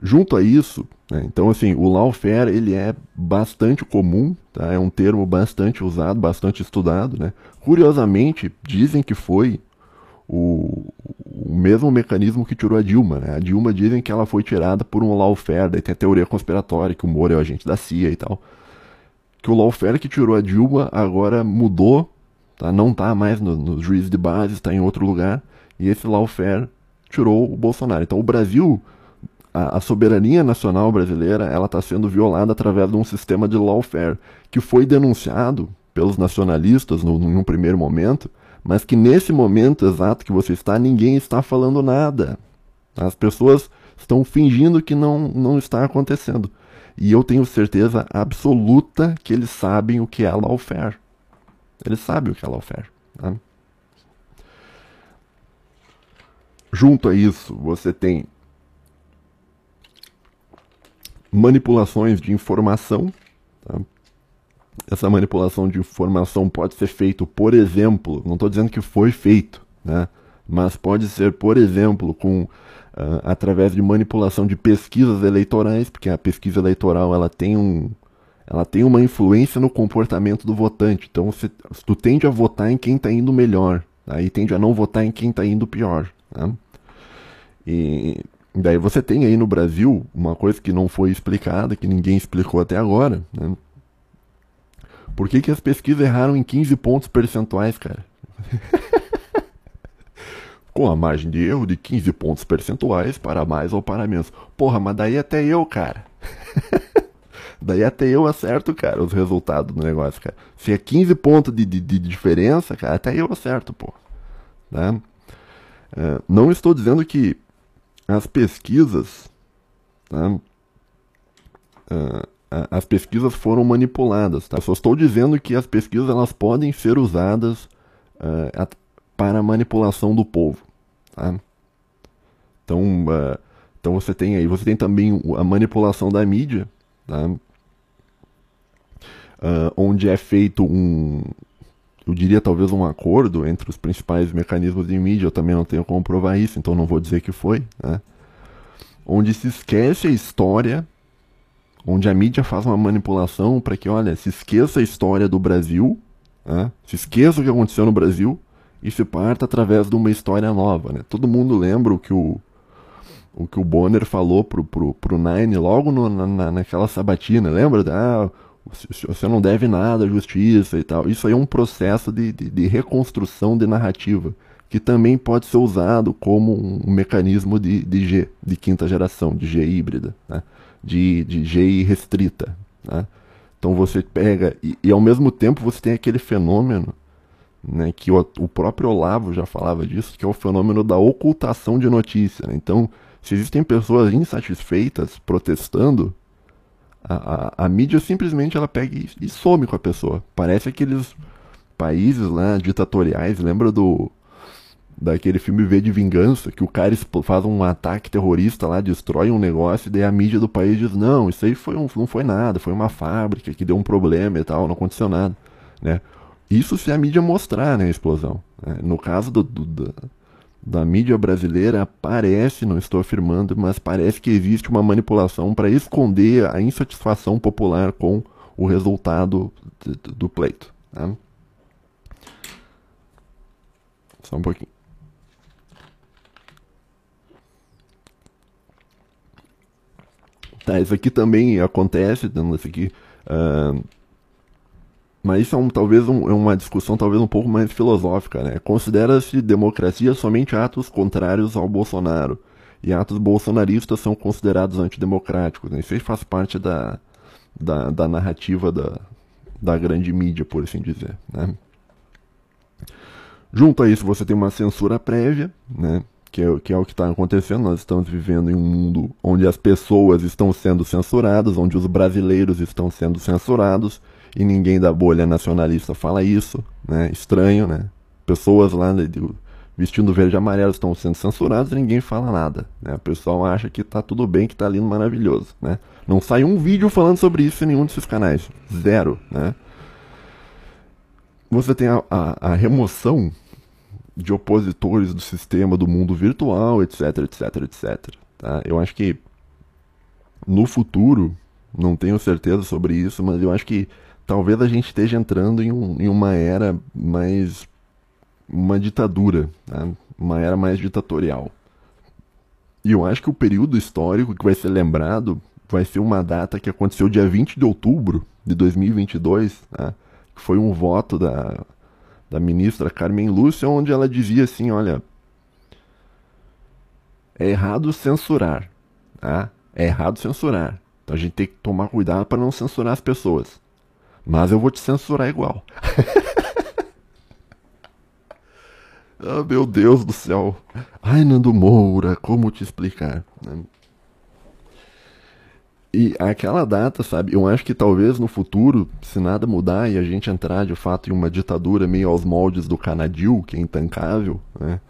Junto a isso, né, então assim, o lawfare ele é bastante comum, tá? é um termo bastante usado, bastante estudado. Né? Curiosamente, dizem que foi o, o mesmo mecanismo que tirou a Dilma. Né? A Dilma dizem que ela foi tirada por um lawfare, daí tem a teoria conspiratória que o Moro é o agente da CIA e tal. Que o lawfare que tirou a Dilma agora mudou, tá? não está mais no, no juiz de base, está em outro lugar, e esse lawfare tirou o Bolsonaro. Então o Brasil, a, a soberania nacional brasileira, ela está sendo violada através de um sistema de lawfare que foi denunciado pelos nacionalistas no, num primeiro momento, mas que nesse momento exato que você está, ninguém está falando nada. As pessoas estão fingindo que não, não está acontecendo. E eu tenho certeza absoluta que eles sabem o que é lawfare. Eles sabem o que é lawfare. Tá? Junto a isso, você tem manipulações de informação. Tá? essa manipulação de informação pode ser feito, por exemplo, não estou dizendo que foi feito, né? mas pode ser, por exemplo, com uh, através de manipulação de pesquisas eleitorais, porque a pesquisa eleitoral ela tem um ela tem uma influência no comportamento do votante. Então, você, tu tende a votar em quem está indo melhor, aí tende a não votar em quem está indo pior. Né? E daí você tem aí no Brasil uma coisa que não foi explicada, que ninguém explicou até agora, né? Por que, que as pesquisas erraram em 15 pontos percentuais, cara? Com a margem de erro de 15 pontos percentuais para mais ou para menos. Porra, mas daí até eu, cara. daí até eu acerto, cara, os resultados do negócio, cara. Se é 15 pontos de, de, de diferença, cara, até eu acerto, pô. É, não estou dizendo que as pesquisas tá? Uh, as pesquisas foram manipuladas. Tá? Só estou dizendo que as pesquisas elas podem ser usadas uh, para manipulação do povo. Tá? Então, uh, então você tem aí, você tem também a manipulação da mídia, tá? onde é feito um, eu diria talvez um acordo entre os principais mecanismos de mídia. Eu também não tenho como provar isso, então não vou dizer que foi, né? onde se esquece a história onde a mídia faz uma manipulação para que, olha, se esqueça a história do Brasil, né? se esqueça o que aconteceu no Brasil e se parta através de uma história nova. Né? Todo mundo lembra o que o, o que o Bonner falou pro, pro, pro Nine logo no, na, naquela sabatina, lembra? Ah, você não deve nada à justiça e tal. Isso aí é um processo de, de, de reconstrução de narrativa, que também pode ser usado como um mecanismo de, de G, de quinta geração, de G híbrida. Né? de, de GI restrita. Né? Então você pega, e, e, ao mesmo tempo você tem aquele fenômeno, né, que o, o, próprio Olavo já falava disso, que é o fenômeno da ocultação de notícia. Né? Então, se existem pessoas insatisfeitas protestando, a, a, a, mídia simplesmente ela pega e, e some com a pessoa. Parece aqueles países lá ditatoriais, lembra do daquele filme V de Vingança, que o cara faz um ataque terrorista lá, destrói um negócio, e daí a mídia do país diz, não, isso aí foi um, não foi nada, foi uma fábrica que deu um problema e tal, não aconteceu nada, né? Isso se a mídia mostrar, né, a explosão. Né? No caso do, do, da mídia brasileira, parece, não estou afirmando, mas parece que existe uma manipulação para esconder a insatisfação popular com o resultado do, pleito. Tá? Só um pouquinho. Tá, isso aqui também acontece, dando isso aqui. Uh, mas isso é um, talvez um, é uma discussão talvez um pouco mais filosófica, né? Considera-se democracia somente atos contrários ao Bolsonaro. E atos bolsonaristas são considerados antidemocráticos. Né? Isso aí faz parte da, da, da narrativa da, da grande mídia, por assim dizer. Né? Junto a isso, você tem uma censura prévia, né? que é, que é o que está acontecendo. Nós estamos vivendo em um mundo onde as pessoas estão sendo censuradas, onde os brasileiros estão sendo censurados, e ninguém da bolha nacionalista fala isso, né? Estranho, né? Pessoas lá né, vestindo verde e amarelo estão sendo censuradas e ninguém fala nada, né? O pessoal acha que está tudo bem, que está lindo, maravilhoso, né? Não sai um vídeo falando sobre isso em nenhum desses canais. Zero, né? Você tem a, a, a remoção de opositores do sistema do mundo virtual, etc, etc, etc. Tá? Eu acho que no futuro, não tenho certeza sobre isso, mas eu acho que talvez a gente esteja entrando em, um, em uma era mais uma ditadura, tá? uma era mais ditatorial. E eu acho que o período histórico que vai ser lembrado vai ser uma data que aconteceu dia 20 de outubro de 2022, né? que foi um voto da, da ministra Carmen Lúcia, onde ela dizia assim, olha, é errado censurar, tá? é errado censurar. Então a gente tem que tomar cuidado para não censurar as pessoas. Mas eu vou te censurar igual. oh, meu Deus do céu. Ai, Nando Moura, como te explicar? E aquela data, sabe? Eu acho que talvez no futuro, se nada mudar e a gente entrar de fato em uma ditadura meio aos moldes do Canadil, que é intancável, né?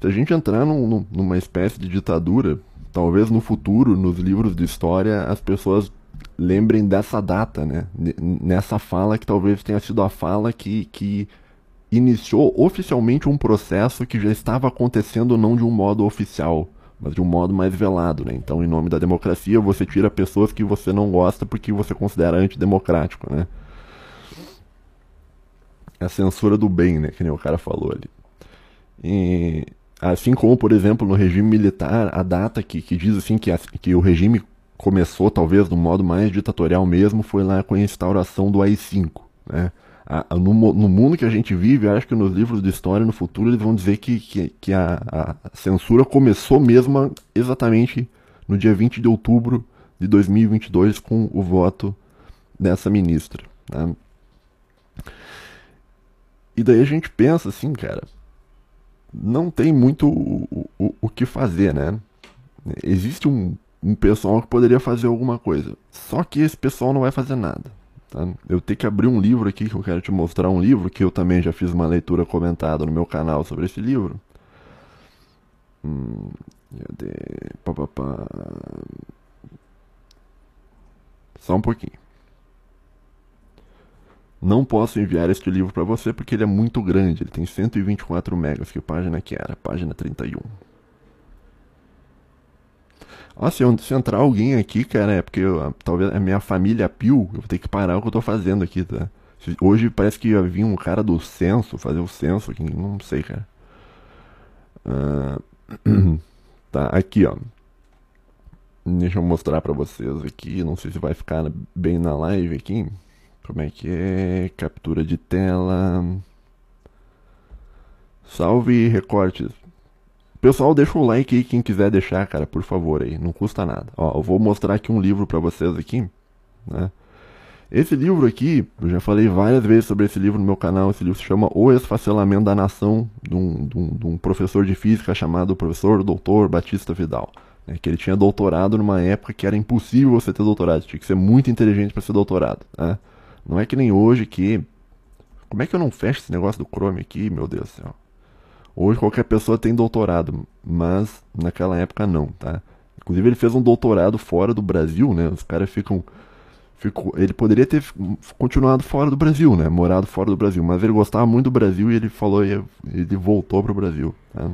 Se a gente entrar num, numa espécie de ditadura, talvez no futuro, nos livros de história, as pessoas lembrem dessa data, né? Nessa fala que talvez tenha sido a fala que, que iniciou oficialmente um processo que já estava acontecendo não de um modo oficial, mas de um modo mais velado, né? Então, em nome da democracia, você tira pessoas que você não gosta porque você considera antidemocrático, né? A censura do bem, né? Que nem o cara falou ali. E, assim como, por exemplo, no regime militar, a data que, que diz assim que, a, que o regime começou, talvez, do modo mais ditatorial mesmo, foi lá com a instauração do AI-5, né? no, no, mundo que a gente vive, acho que nos livros de história no futuro eles vão dizer que, que, que a, a, censura começou mesmo exatamente no dia 20 de outubro de 2022 com o voto dessa ministra. Né? E daí a gente pensa assim, cara, não tem muito o, o, o que fazer, né? Existe um, um pessoal que poderia fazer alguma coisa, só que esse pessoal não vai fazer nada. Tá? Eu tenho que abrir um livro aqui que eu quero te mostrar um livro que eu também já fiz uma leitura comentada no meu canal sobre esse livro. Hum, cadê? Só um pouquinho. Não posso enviar este livro para você porque ele é muito grande. Ele tem 124 megas. Que página que era? Página 31. Ó, se, eu, se entrar alguém aqui, cara, é porque eu, talvez a minha família Pio, eu vou ter que parar o que eu tô fazendo aqui, tá? Hoje parece que ia vir um cara do censo, fazer o censo aqui, não sei, cara. Uh, tá, aqui, ó. Deixa eu mostrar pra vocês aqui, não sei se vai ficar bem na live aqui. Como é que é? Captura de tela. Salve recortes. Pessoal, deixa o like aí quem quiser deixar, cara, por favor aí, não custa nada. Ó, eu vou mostrar aqui um livro para vocês aqui, né? Esse livro aqui, eu já falei várias vezes sobre esse livro no meu canal. Esse livro se chama O Esfacelamento da Nação, de um, de um, de um professor de física chamado professor doutor Batista Vidal. Né, que ele tinha doutorado numa época que era impossível você ter doutorado, tinha que ser muito inteligente para ser doutorado. Né? Não é que nem hoje que. Como é que eu não fecho esse negócio do Chrome aqui, meu Deus do céu? Hoje qualquer pessoa tem doutorado, mas naquela época não, tá? Inclusive ele fez um doutorado fora do Brasil, né? Os caras ficam, ficam. Ele poderia ter continuado fora do Brasil, né? Morado fora do Brasil, mas ele gostava muito do Brasil e ele falou, ele voltou para o Brasil, tá?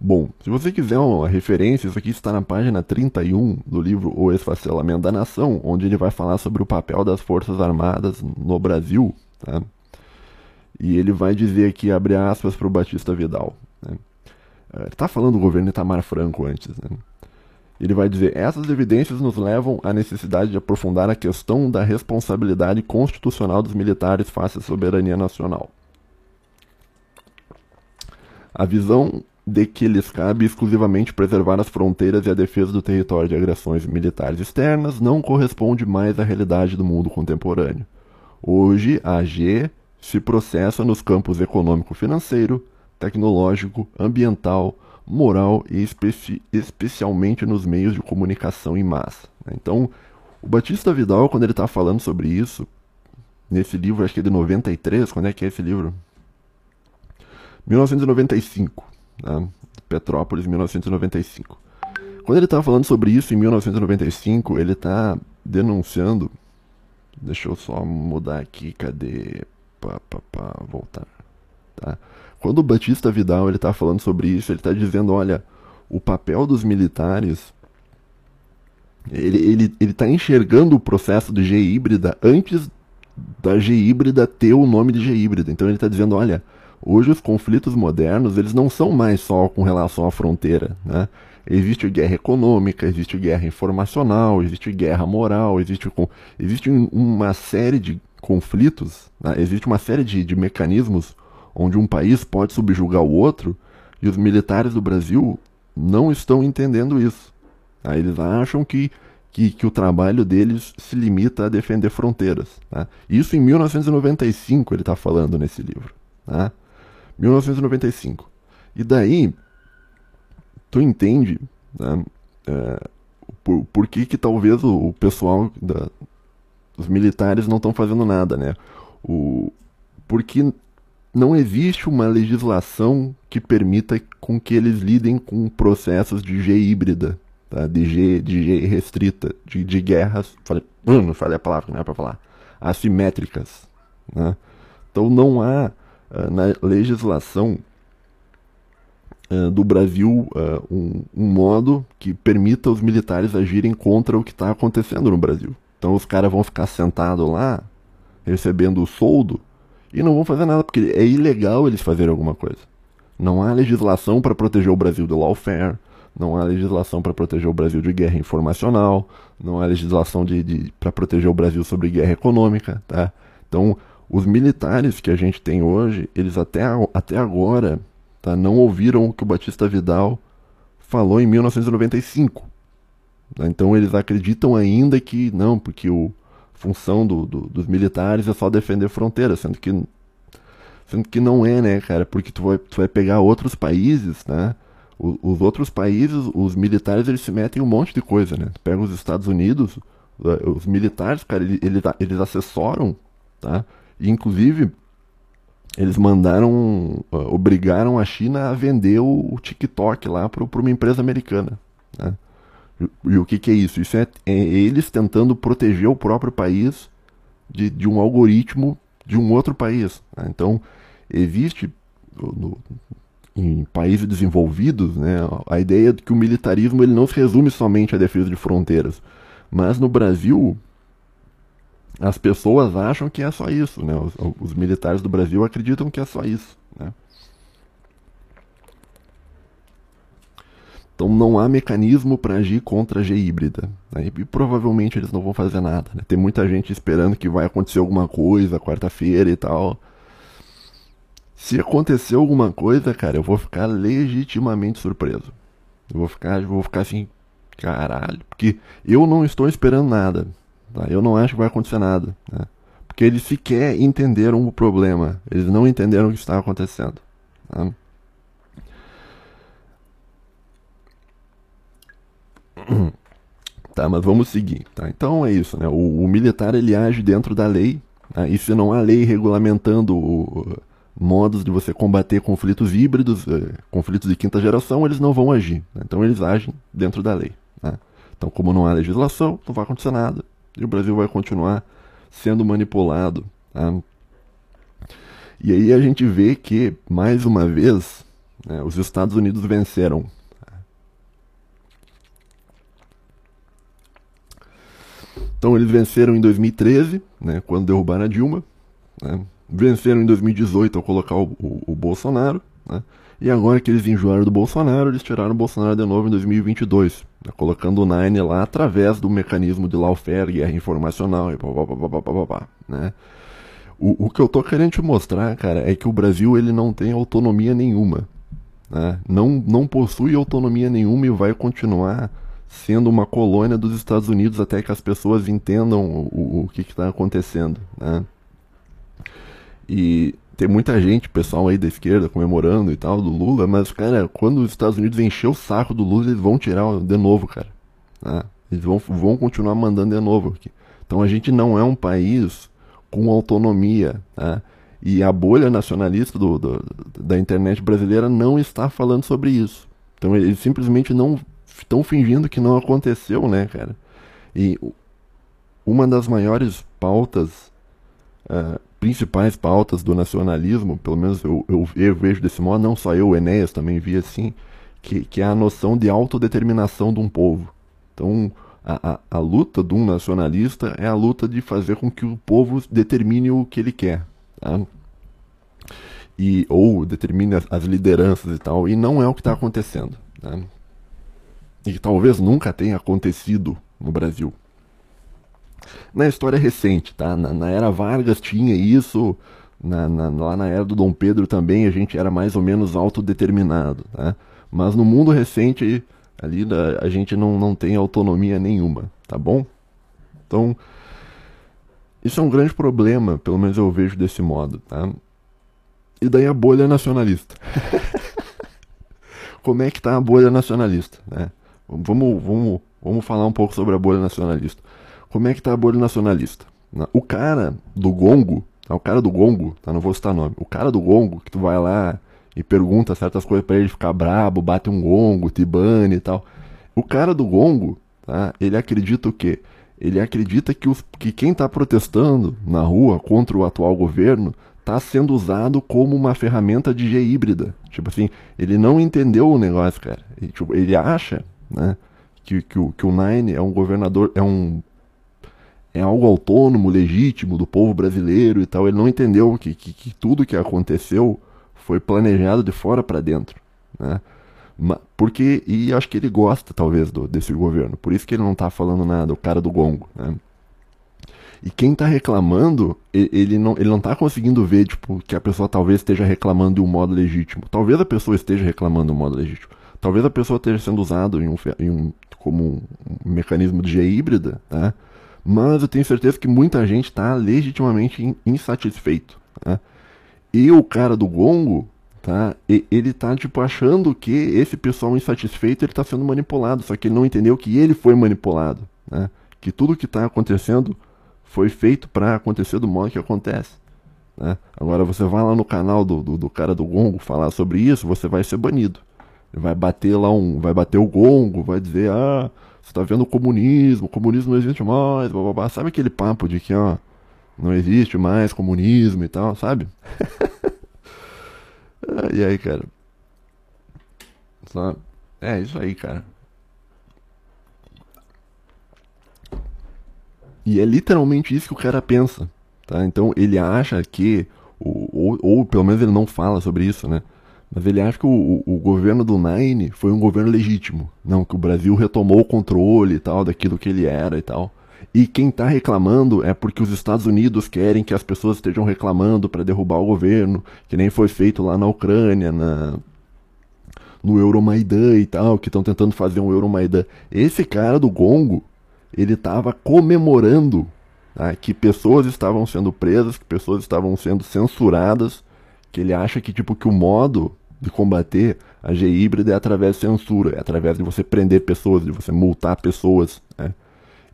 Bom, se você quiser uma referência, isso aqui está na página 31 do livro O Esfacelamento da Nação, onde ele vai falar sobre o papel das Forças Armadas no Brasil, tá? E ele vai dizer aqui, abre aspas, para o Batista Vidal. Né? É, ele está falando do governo Itamar Franco antes. Né? Ele vai dizer: essas evidências nos levam à necessidade de aprofundar a questão da responsabilidade constitucional dos militares face à soberania nacional. A visão de que lhes cabe exclusivamente preservar as fronteiras e a defesa do território de agressões militares externas não corresponde mais à realidade do mundo contemporâneo. Hoje, a AG se processa nos campos econômico-financeiro, tecnológico, ambiental, moral e especi especialmente nos meios de comunicação em massa. Né? Então, o Batista Vidal, quando ele está falando sobre isso, nesse livro, acho que é de 93, quando é que é esse livro? 1995, né? Petrópolis, 1995. Quando ele está falando sobre isso em 1995, ele está denunciando. Deixa eu só mudar aqui, cadê? Pá, pá, pá, voltar. Tá? Quando o Batista Vidal ele está falando sobre isso, ele está dizendo, olha, o papel dos militares, ele está ele, ele tá enxergando o processo de G híbrida antes da G híbrida ter o nome de G híbrida. Então ele está dizendo, olha, Hoje os conflitos modernos, eles não são mais só com relação à fronteira, né? Existe guerra econômica, existe guerra informacional, existe guerra moral, existe, existe uma série de conflitos, né? existe uma série de, de mecanismos onde um país pode subjugar o outro e os militares do Brasil não estão entendendo isso. Tá? Eles acham que, que, que, o trabalho deles se limita a defender fronteiras. Tá? Isso em 1995 ele está falando nesse livro. Tá? 1995. E daí, tu entende né, é, por, por que, que talvez o, o pessoal, da, os militares não estão fazendo nada, né? O, porque não existe uma legislação que permita com que eles lidem com processos de G híbrida, tá? de, G, de G restrita, de, de guerras, falei, não falei a palavra, não é para falar, assimétricas. Né? Então não há uh, na legislação uh, do Brasil uh, um, um, modo que permita os militares agirem contra o que está acontecendo no Brasil. Então os caras vão ficar sentados lá, recebendo o soldo, e não vão fazer nada, porque é ilegal eles fazerem alguma coisa. Não há legislação para proteger o Brasil do lawfare, não há legislação para proteger o Brasil de guerra informacional, não há legislação de, de para proteger o Brasil sobre guerra econômica, tá? Então, os militares que a gente tem hoje, eles até, até agora tá, não ouviram o que o Batista Vidal falou em 1995. Tá? Então, eles acreditam ainda que não, porque o, função do, do, dos militares é só defender fronteiras, sendo que sendo que não é, né, cara? Porque tu vai, tu vai pegar outros países, né? Os, os outros países, os militares, eles se metem em um monte de coisa, né? Tu pega os Estados Unidos, os militares, cara, eles, eles assessoram, tá? E, inclusive, eles mandaram, uh, obrigaram a China a vender o, o TikTok lá para uma empresa americana, né? E o que, que é isso? Isso é, é, eles tentando proteger o próprio país de, de um algoritmo de um outro país. Né? Então, existe no, em países desenvolvidos né, a ideia de que o militarismo ele não se resume somente à defesa de fronteiras. Mas no Brasil, as pessoas acham que é só isso. Né? Os, os militares do Brasil acreditam que é só isso. Né? Então não há mecanismo para agir contra a G híbrida. Né? E provavelmente eles não vão fazer nada. Né? Tem muita gente esperando que vai acontecer alguma coisa quarta-feira e tal. Se acontecer alguma coisa, cara, eu vou ficar legitimamente surpreso. Eu vou ficar, eu vou ficar assim, caralho, porque eu não estou esperando nada. Tá? Eu não acho que vai acontecer nada. Né? Porque eles sequer entenderam o problema. Eles não entenderam o que está acontecendo. Tá? Tá, mas vamos seguir. Tá? Então é isso, né? O, o militar ele age dentro da lei, tá? e se não há lei regulamentando o, modos de você combater conflitos híbridos, eh, conflitos de quinta geração, eles não vão agir. Né? Então eles agem dentro da lei. Tá? Então, como não há legislação, não vai acontecer nada. E o Brasil vai continuar sendo manipulado. Tá? E aí a gente vê que, mais uma vez, né, os Estados Unidos venceram Então eles venceram em 2013, né, quando derrubaram a Dilma, né, venceram em 2018 ao colocar o, o, o Bolsonaro, né, e agora que eles enjoaram do Bolsonaro, eles tiraram o Bolsonaro de novo em 2022, né, colocando o Nine lá através do mecanismo de lawfare, guerra informacional e papapá, né. O, o que eu tô querendo te mostrar, cara, é que o Brasil ele não tem autonomia nenhuma, né, não, não possui autonomia nenhuma e vai continuar sendo uma colônia dos Estados Unidos até que as pessoas entendam o, o que está acontecendo, né? E tem muita gente, pessoal aí da esquerda, comemorando e tal, do Lula, mas, cara, quando os Estados Unidos encher o saco do Lula, eles vão tirar de novo, cara. Né? Eles vão, vão continuar mandando de novo aqui. Então a gente não é um país com autonomia, né? E a bolha nacionalista do, do, da internet brasileira não está falando sobre isso. Então eles simplesmente não estão fingindo que não aconteceu, né, cara? E uma das maiores pautas, uh, principais pautas do nacionalismo, pelo menos eu, eu, eu, vejo desse modo, não só eu, Enéas também via assim, que, que é a noção de autodeterminação de um povo. Então, a, a, a luta de um nacionalista é a luta de fazer com que o povo determine o que ele quer. Tá? e ou determine as, as lideranças e tal, e não é o que está acontecendo. Né? E que talvez nunca tenha acontecido no Brasil. Na história recente, tá? Na, na era Vargas tinha isso, na, na, lá na era do Dom Pedro também a gente era mais ou menos autodeterminado, tá? Mas no mundo recente, ali a gente não, não tem autonomia nenhuma, tá bom? Então, isso é um grande problema, pelo menos eu vejo desse modo, tá? E daí a bolha nacionalista. Como é que tá a bolha nacionalista, né? Vamos, vamos, vamos falar um pouco sobre a bolha nacionalista. Como é que tá a bolha nacionalista? O cara do gongo, tá? o cara do gongo, tá? não vou citar nome, o cara do gongo, que tu vai lá e pergunta certas coisas para ele ficar brabo, bate um gongo, te bane e tal. O cara do gongo, tá? ele acredita o quê? Ele acredita que, os, que quem está protestando na rua contra o atual governo está sendo usado como uma ferramenta de G híbrida. Tipo assim, ele não entendeu o negócio, cara. Ele, tipo, ele acha né, que, que, o, que o Nine é um governador, é um é algo autônomo, legítimo do povo brasileiro e tal. Ele não entendeu que, que, que tudo que aconteceu foi planejado de fora para dentro, né? Porque, e acho que ele gosta, talvez, do, desse governo. Por isso que ele não tá falando nada, o cara do gongo, né? E quem tá reclamando, ele não, ele não tá conseguindo ver, tipo, que a pessoa talvez esteja reclamando de um modo legítimo. Talvez a pessoa esteja reclamando de um modo legítimo. Talvez a pessoa esteja sendo usado em um, em um como um mecanismo de G híbrida, tá? Mas eu tenho certeza que muita gente está legitimamente insatisfeito. Tá? E o cara do gongo, tá? ele tá tipo achando que esse pessoal insatisfeito ele está sendo manipulado, só que ele não entendeu que ele foi manipulado, né? Que tudo que está acontecendo foi feito para acontecer do modo que acontece. Né? Agora você vai lá no canal do, do, do, cara do gongo falar sobre isso, você vai ser banido. Vai bater lá um, vai bater o gongo, vai dizer ah você tá vendo o comunismo, o comunismo não existe mais, blá, blá, blá. sabe aquele papo de que, ó, não existe mais comunismo e tal, sabe? e aí, cara? Sabe? É isso aí, cara. E é literalmente isso que o cara pensa, tá? Então ele acha que, ou, ou, ou pelo menos ele não fala sobre isso, né? Mas ele acha que o, o, governo do Nine foi um governo legítimo. Não, que o Brasil retomou o controle e tal, daquilo que ele era e tal. E quem está reclamando é porque os Estados Unidos querem que as pessoas estejam reclamando para derrubar o governo, que nem foi feito lá na Ucrânia, na, no Euromaidan e tal, que estão tentando fazer um Euromaidan. Esse cara do Gongo, ele estava comemorando tá, que pessoas estavam sendo presas, que pessoas estavam sendo censuradas, que ele acha que tipo que o modo de combater a G híbrida é através de censura, é através de você prender pessoas, de você multar pessoas. Né?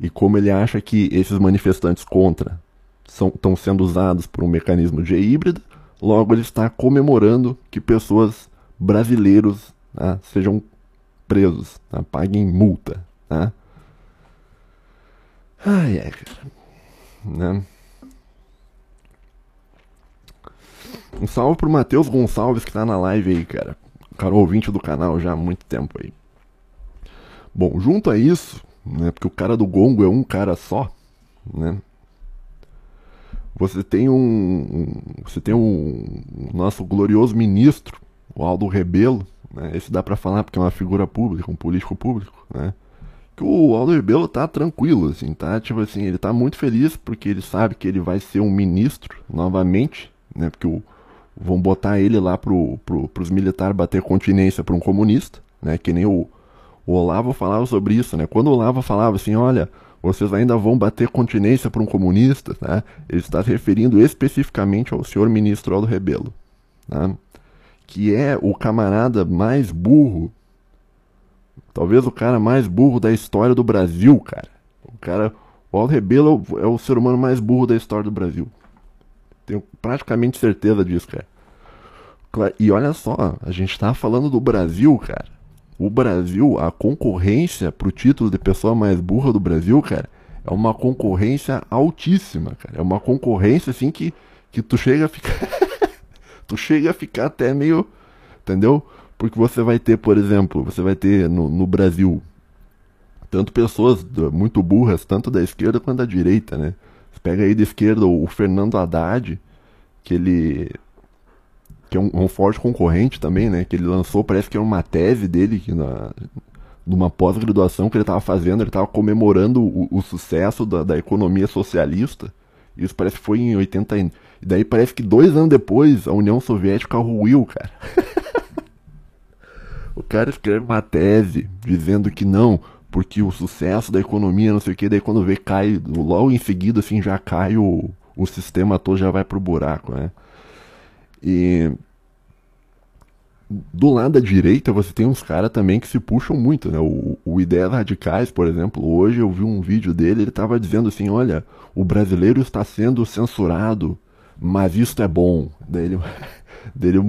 E como ele acha que esses manifestantes contra estão sendo usados por um mecanismo G híbrida, logo ele está comemorando que pessoas brasileiros né, sejam presos, né, paguem multa. Né? Ai, ai, cara. Né? Um salve pro Matheus Gonçalves que tá na live aí, cara. Cara ouvinte do canal já há muito tempo aí. Bom, junto a isso, né, porque o cara do gongo é um cara só, né? Você tem um, um você tem um, um, nosso glorioso ministro, o Aldo Rebelo, né? Esse dá para falar porque é uma figura pública, um político público, né? Que o Aldo Rebelo tá tranquilo, assim, tá? Tipo assim, ele tá muito feliz porque ele sabe que ele vai ser um ministro novamente, né? Porque o, vão botar ele lá pro, pro, pros militares bater continência para um comunista, né? Que nem o, o Olavo falava sobre isso, né? Quando o Olavo falava assim, olha, vocês ainda vão bater continência para um comunista, né? Ele está se referindo especificamente ao senhor ministro Aldo Rebelo, né? Que é o camarada mais burro, talvez o cara mais burro da história do Brasil, cara. O cara, o Aldo Rebelo é o ser humano mais burro da história do Brasil. Tenho praticamente certeza disso, cara. E olha só, a gente tá falando do Brasil, cara. O Brasil, a concorrência pro título de pessoa mais burra do Brasil, cara, é uma concorrência altíssima, cara. É uma concorrência assim que, que tu chega a ficar. tu chega a ficar até meio. Entendeu? Porque você vai ter, por exemplo, você vai ter no, no Brasil tanto pessoas muito burras, tanto da esquerda quanto da direita, né? Pega aí da esquerda o Fernando Haddad, que ele que é um, um, forte concorrente também, né? Que ele lançou, parece que é uma tese dele que na, numa pós-graduação que ele estava fazendo, ele estava comemorando o, o sucesso da, da, economia socialista. Isso parece que foi em 80 e daí parece que dois anos depois a União Soviética ruiu, cara. o cara escreve uma tese dizendo que não, porque o sucesso da economia, não sei o que, daí quando vê cai, logo em seguida assim já cai o, o sistema todo já vai pro buraco, né? E do lado da direita você tem uns caras também que se puxam muito, né? O, o Ideias Radicais, por exemplo, hoje eu vi um vídeo dele, ele estava dizendo assim, olha, o brasileiro está sendo censurado, mas isso é bom. Daí ele, daí ele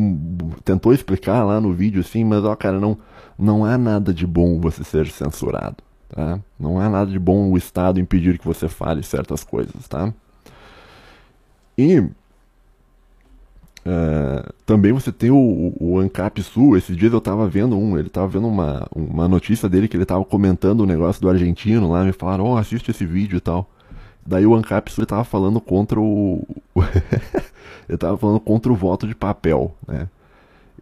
tentou explicar lá no vídeo assim, mas ó, cara, não, não há nada de bom você ser censurado, tá? Não há nada de bom o Estado impedir que você fale certas coisas, tá? E Uh, também você tem o, o Ancap Sul. Esses dias eu tava vendo um, ele tava vendo uma, uma notícia dele que ele tava comentando o negócio do argentino lá. Me falaram, ó, oh, assiste esse vídeo e tal. Daí o Ancap Sul tava falando contra o. ele tava falando contra o voto de papel, né?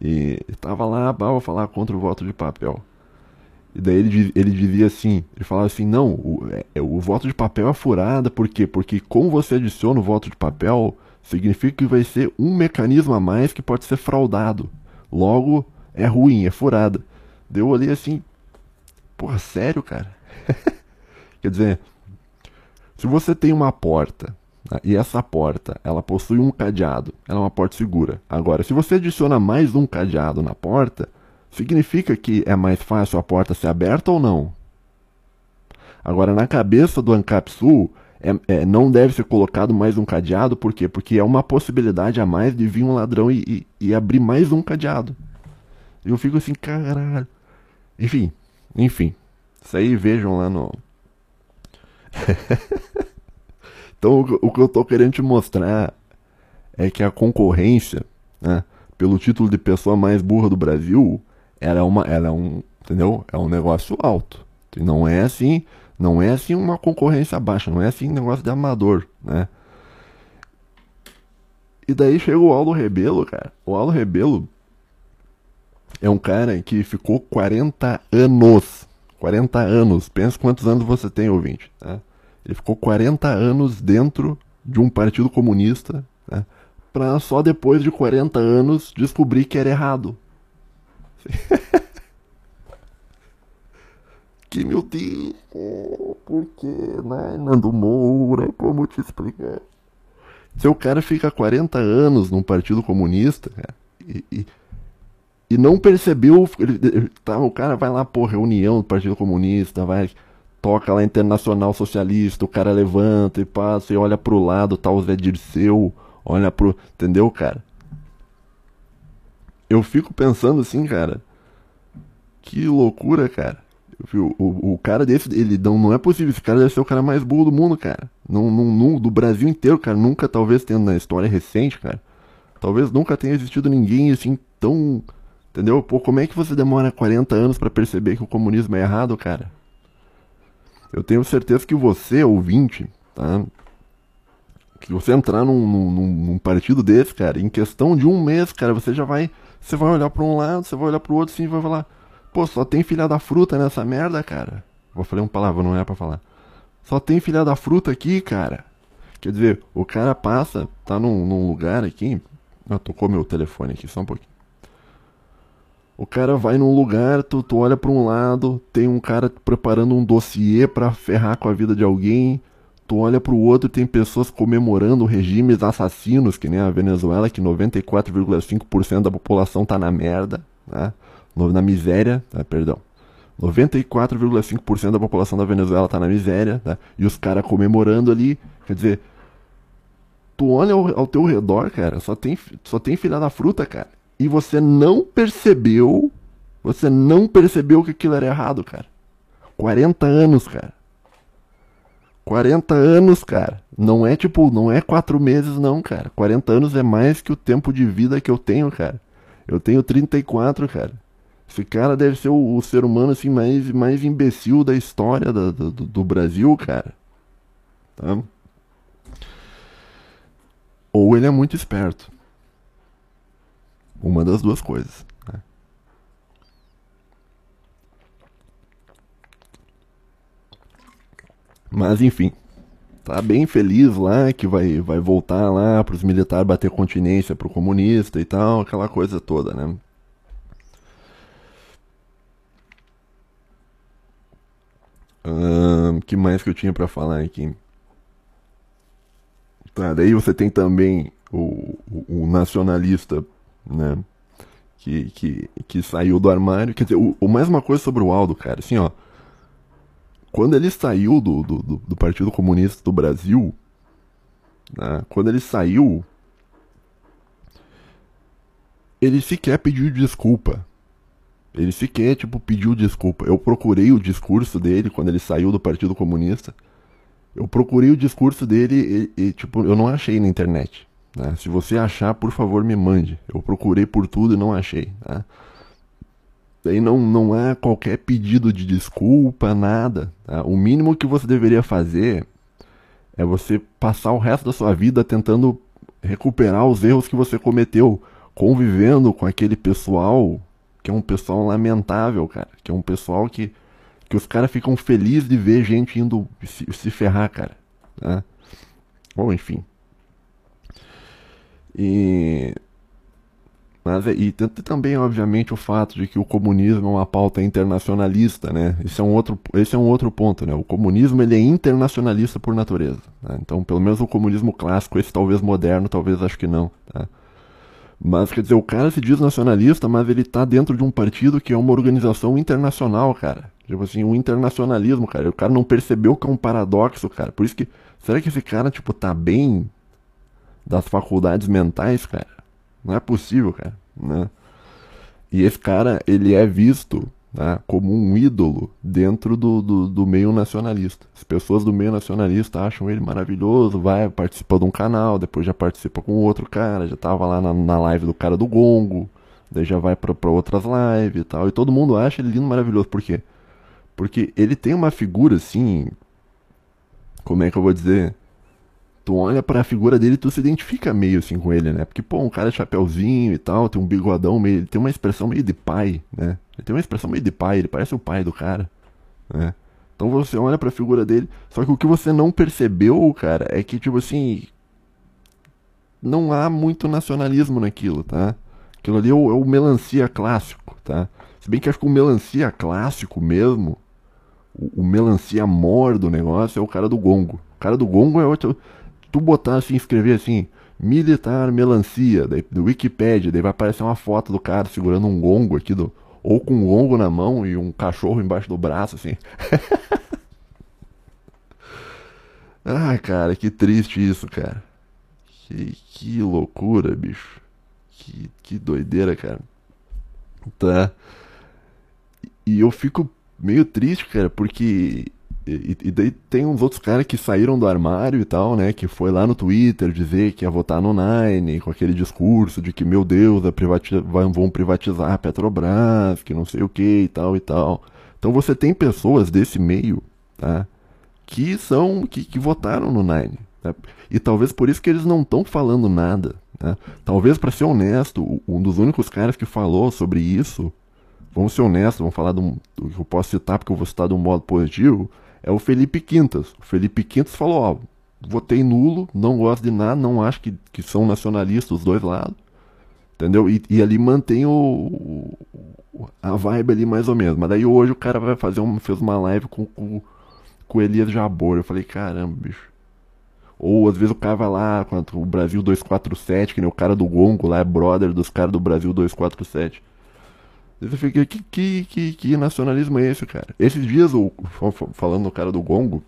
E tava lá para falar contra o voto de papel. E daí ele, ele dizia assim, ele falava assim, não, o, é, o voto de papel é furada, por quê? Porque como você adiciona o voto de papel, significa que vai ser um mecanismo a mais que pode ser fraudado. Logo, é ruim, é furada. Deu ali assim, porra, sério, cara? Quer dizer, se você tem uma porta e essa porta ela possui um cadeado, ela é uma porta segura. Agora, se você adiciona mais um cadeado na porta, significa que é mais fácil a porta ser aberta ou não? Agora, na cabeça do Ancap Sul, é, é, não deve ser colocado mais um cadeado, por quê? Porque é uma possibilidade a mais de vir um ladrão e, e, e abrir mais um cadeado. Eu fico assim, caralho. Enfim, enfim. Isso aí vejam lá no. então, o, que eu tô querendo te mostrar é que a concorrência, né, pelo título de pessoa mais burra do Brasil, ela é uma, ela é um, entendeu? É um negócio alto. Não é assim, não é assim uma concorrência baixa, não é assim um negócio de amador, né? E daí chega o Aldo Rebelo, cara. O Aldo Rebelo é um cara que ficou 40 anos. 40 anos. Pensa quantos anos você tem, ouvinte. Né? Ele ficou 40 anos dentro de um partido comunista, né? pra só depois de 40 anos descobrir que era errado. que, meu Deus, por que, né? Nando Moura, como te explicar? Se o cara fica 40 anos num partido comunista, cara, e, e, e, não percebeu, ele, tá, o cara vai lá, pô, reunião do Partido Comunista, vai, toca lá Internacional Socialista, o cara levanta e passa e olha pro lado, tá o Zé Dirceu, olha pro, entendeu, cara? Eu fico pensando assim, cara, que loucura, cara. O, o, o, cara desse, ele não, não é possível. Esse cara deve ser o cara mais burro do mundo, cara. Não, não, não, do Brasil inteiro, cara. Nunca, talvez, tendo na história recente, cara. Talvez nunca tenha existido ninguém assim tão. Entendeu? Pô, como é que você demora 40 anos para perceber que o comunismo é errado, cara? Eu tenho certeza que você, ouvinte, tá? Que você entrar num, num, num partido desse, cara, em questão de um mês, cara, você já vai. Você vai olhar para um lado, você vai olhar para o outro, sim, vai falar Pô, só tem filha da fruta nessa merda, cara. Vou falar uma palavra, não é pra falar. Só tem filha da fruta aqui, cara. Quer dizer, o cara passa, tá num, num lugar aqui. Ah, tocou meu telefone aqui, só um pouquinho. O cara vai num lugar, tu, tu olha para um lado, tem um cara preparando um dossiê para ferrar com a vida de alguém. Tu olha para o outro, tem pessoas comemorando regimes assassinos, que nem a Venezuela, que 94,5% da população tá na merda, né? na miséria, tá, perdão. 94,5% da população da Venezuela está na miséria, tá? E os caras comemorando ali, quer dizer, tu olha ao, ao, teu redor, cara, só tem, só tem filha da fruta, cara. E você não percebeu, você não percebeu que aquilo era errado, cara. 40 anos, cara. 40 anos, cara. Não é tipo, não é 4 meses, não, cara. 40 anos é mais que o tempo de vida que eu tenho, cara. Eu tenho 34, cara. Esse cara deve ser o, o, ser humano assim mais, mais imbecil da história do, do, do Brasil, cara. Tá? Ou ele é muito esperto. Uma das duas coisas. Né? Mas enfim, tá bem feliz lá que vai, vai voltar lá para os militares bater continência pro comunista e tal, aquela coisa toda, né? Que mais que eu tinha para falar aqui? Tá, daí você tem também o, o, o nacionalista, né? Que, que, que saiu do armário. Quer dizer, o, o, mais uma coisa sobre o Aldo, cara, assim, ó. Quando ele saiu do, do, do Partido Comunista do Brasil, né, quando ele saiu, ele sequer pediu desculpa. Ele sequer, tipo, pediu desculpa. Eu procurei o discurso dele quando ele saiu do Partido Comunista. Eu procurei o discurso dele e, e tipo, eu não achei na internet. Né? Se você achar, por favor, me mande. Eu procurei por tudo e não achei. Tá? Daí não, não há qualquer pedido de desculpa, nada. Tá? O mínimo que você deveria fazer é você passar o resto da sua vida tentando recuperar os erros que você cometeu, convivendo com aquele pessoal que é um pessoal lamentável, cara. Que é um pessoal que, que os caras ficam felizes de ver gente indo se, se ferrar, cara. Tá? Bom, enfim. E. Mas, é, e também, obviamente, o fato de que o comunismo é uma pauta internacionalista, né? Esse é um outro, esse é um outro ponto, né? O comunismo ele é internacionalista por natureza. Tá? Então, pelo menos o comunismo clássico, esse talvez moderno, talvez acho que não. Tá? Mas, quer dizer, o cara se diz nacionalista, mas ele tá dentro de um partido que é uma organização internacional, cara. Tipo assim, um internacionalismo, cara. O cara não percebeu que é um paradoxo, cara. Por isso que, será que esse cara, tipo, tá bem das faculdades mentais, cara. Não é possível, cara. Né? E esse cara, ele é visto né, como um ídolo dentro do, do, do, meio nacionalista. As pessoas do meio nacionalista acham ele maravilhoso, vai, participa de um canal, depois já participa com outro cara, já tava lá na, na live do cara do Gongo, daí já vai para outras lives e tal. E todo mundo acha ele lindo, maravilhoso. Por quê? Porque ele tem uma figura assim. Como é que eu vou dizer? Tu olha pra figura dele tu se identifica meio assim com ele, né? Porque, pô, um cara de chapéuzinho e tal, tem um bigodão meio. Ele tem uma expressão meio de pai, né? Ele tem uma expressão meio de pai, ele parece o pai do cara, né? Então você olha pra figura dele. Só que o que você não percebeu, cara, é que, tipo assim. Não há muito nacionalismo naquilo, tá? Aquilo ali é o, é o melancia clássico, tá? Se bem que acho que o melancia clássico mesmo, o, o melancia mor do negócio é o cara do gongo. O cara do gongo é outro tu botar assim, escrever assim, militar melancia, daí, do Wikipedia, daí vai aparecer uma foto do cara segurando um gongo aqui, do, ou com um gongo na mão e um cachorro embaixo do braço, assim. Ai, cara, que triste isso, cara. Que, que loucura, bicho. Que, que doideira, cara. Tá. E eu fico meio triste, cara, porque e, e, daí tem uns outros caras que saíram do armário e tal, né? Que foi lá no Twitter dizer que ia votar no Nine, com aquele discurso de que, meu Deus, privatiza vão privatizar a Petrobras, que não sei o que e tal e tal. Então você tem pessoas desse meio, tá? Que são, que, que votaram no Nine. Tá? E talvez por isso que eles não estão falando nada. Tá? Talvez, para ser honesto, um dos únicos caras que falou sobre isso, vamos ser honestos, vamos falar do, que eu posso citar, porque eu vou citar de um modo positivo, é o Felipe Quintas. O Felipe Quintas falou, ó, votei nulo, não gosto de nada, não acho que, que são nacionalistas os dois lados. Entendeu? E, e ali mantém o, o, a vibe ali mais ou menos. Mas daí hoje o cara vai fazer um, fez uma live com, com, com o Elias Jabor. Eu falei, caramba, bicho. Ou às vezes o cara vai lá o Brasil 247, que nem o cara do Gongo lá é brother dos caras do Brasil 247. Você fica, que, que, que, que, nacionalismo é esse, cara? Esses dias, o, falando do cara do Gongo,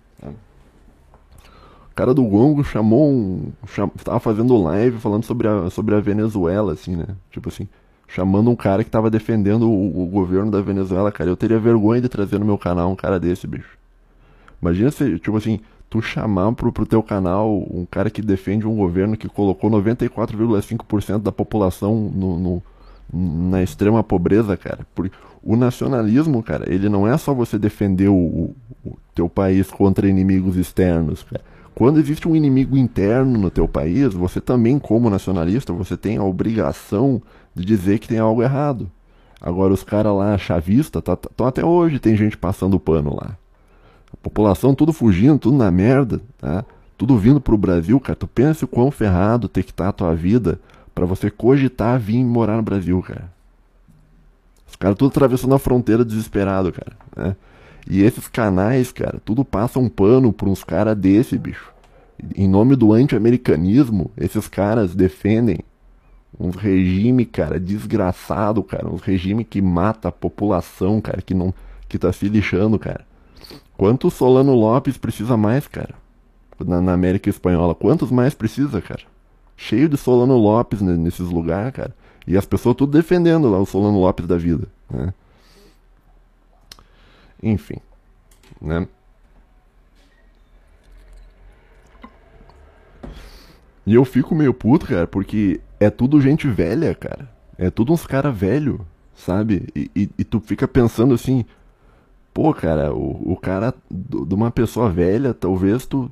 o cara do Gongo chamou um. Cham, tava fazendo live falando sobre a, sobre a Venezuela, assim, né? Tipo assim, chamando um cara que tava defendendo o, o governo da Venezuela, cara. Eu teria vergonha de trazer no meu canal um cara desse, bicho. Imagina se, tipo assim, tu chamar pro, pro teu canal um cara que defende um governo que colocou 94,5% da população no, no na extrema pobreza, cara. Porque o nacionalismo, cara, ele não é só você defender o, o, teu país contra inimigos externos, cara. quando existe um inimigo interno no teu país, você também, como nacionalista, você tem a obrigação de dizer que tem algo errado. Agora, os caras lá, chavista, tá, tá, até hoje tem gente passando pano lá. A população tudo fugindo, tudo na merda, tá? Tudo vindo pro Brasil, cara. Tu pensa o quão ferrado ter que estar tá a tua vida para você cogitar vir morar no Brasil, cara. Os caras tudo atravessando a fronteira desesperado, cara. Né? E esses canais, cara, tudo passa um pano pra uns caras desse, bicho. Em nome do anti-americanismo, esses caras defendem uns regime, cara, desgraçado, cara. Uns regime que mata a população, cara, que não que tá se lixando, cara. Quanto Solano Lopes precisa mais, cara? Na, na América Espanhola, quantos mais precisa, cara? Cheio de Solano Lopes nesses lugares, cara. E as pessoas tudo defendendo lá o Solano Lopes da vida, né? Enfim, né? E eu fico meio puto, cara, porque é tudo gente velha, cara. É tudo uns cara velho, sabe? E, e, e, tu fica pensando assim, pô, cara, o, o cara de uma pessoa velha, talvez tu,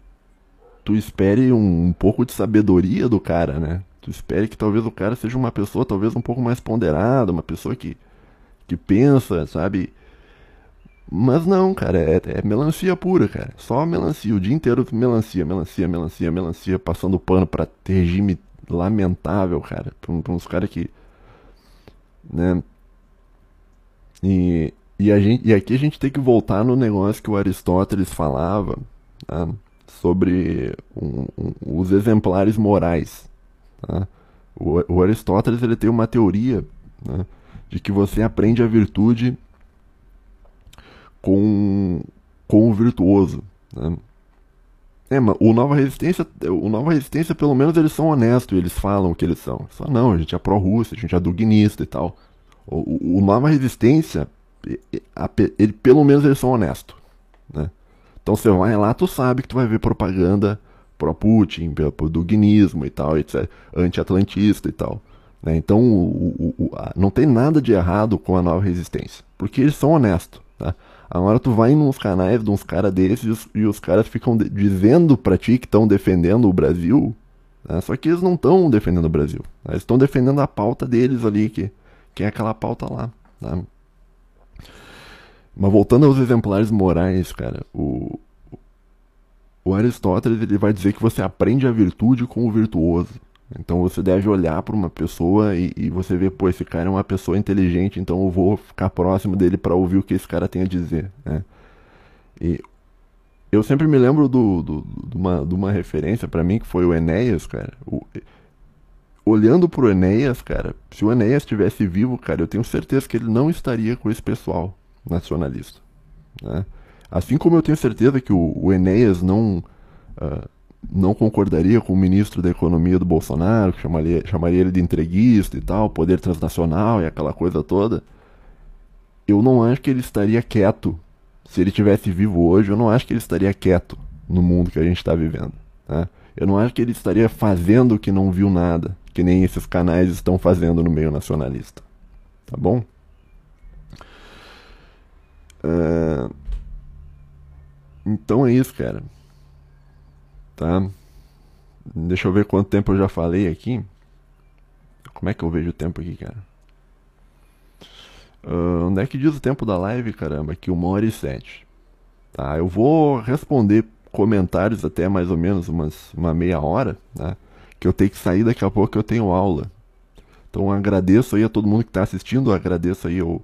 tu espere um, um pouco de sabedoria do cara, né? Tu espere que talvez o cara seja uma pessoa talvez um pouco mais ponderada, uma pessoa que, que pensa, sabe? Mas não, cara, é, é, melancia pura, cara. Só melancia, o dia inteiro melancia, melancia, melancia, melancia, passando pano pra regime lamentável, cara. Pra, pra uns caras que. Né? E, e, a gente, e aqui a gente tem que voltar no negócio que o Aristóteles falava tá? Sobre um, um, os exemplares morais. Tá? O, o, Aristóteles ele tem uma teoria né, de que você aprende a virtude com, com o virtuoso. Né? É, mas o Nova Resistência, o Nova Resistência, pelo menos eles são honestos, eles falam o que eles são. Só não, a gente é pró-Rússia, a gente é duguinista e tal. O, o, Nova Resistência, ele, pelo menos eles são honestos, né? Então você vai lá, tu sabe que tu vai ver propaganda pró-Putin, pro duguinismo e tal, etc, anti-atlantista e tal. Né? Então o, o, não tem nada de errado com a Nova Resistência, porque eles são honestos, tá? Agora tu vai nos canais de uns caras desses e os, caras ficam dizendo pra ti que estão defendendo o Brasil, né? só que eles não estão defendendo o Brasil. Né? Eles estão defendendo a pauta deles ali, que, que é aquela pauta lá. Tá? Mas voltando aos exemplares morais, cara, o, o Aristóteles ele vai dizer que você aprende a virtude com o virtuoso. Então você deve olhar para uma pessoa e, e, você vê, pô, esse cara é uma pessoa inteligente, então eu vou ficar próximo dele para ouvir o que esse cara tem a dizer. Né? E eu sempre me lembro do, do, de, uma, de uma referência para mim que foi o Enéas, cara. O, olhando pro Enéas, cara, se o Enéas estivesse vivo, cara, eu tenho certeza que ele não estaria com esse pessoal nacionalista. Né? Assim como eu tenho certeza que o, o Enéas não. Uh, não concordaria com o ministro da Economia do Bolsonaro, que chamaria, chamaria ele de entreguista e tal, poder transnacional e aquela coisa toda, eu não acho que ele estaria quieto. Se ele tivesse vivo hoje, eu não acho que ele estaria quieto no mundo que a gente está vivendo. Tá? Eu não acho que ele estaria fazendo que não viu nada, que nem esses canais estão fazendo no meio nacionalista. Tá bom? Uh... Então é isso, cara tá? Deixa eu ver quanto tempo eu já falei aqui. Como é que eu vejo o tempo aqui, cara? Uh, onde é que diz o tempo da live, caramba? Aqui, uma hora e sete. Tá, eu vou responder comentários até mais ou menos umas, uma meia hora, tá? Que eu tenho que sair daqui a pouco, eu tenho aula. Então agradeço aí a todo mundo que está assistindo, agradeço aí o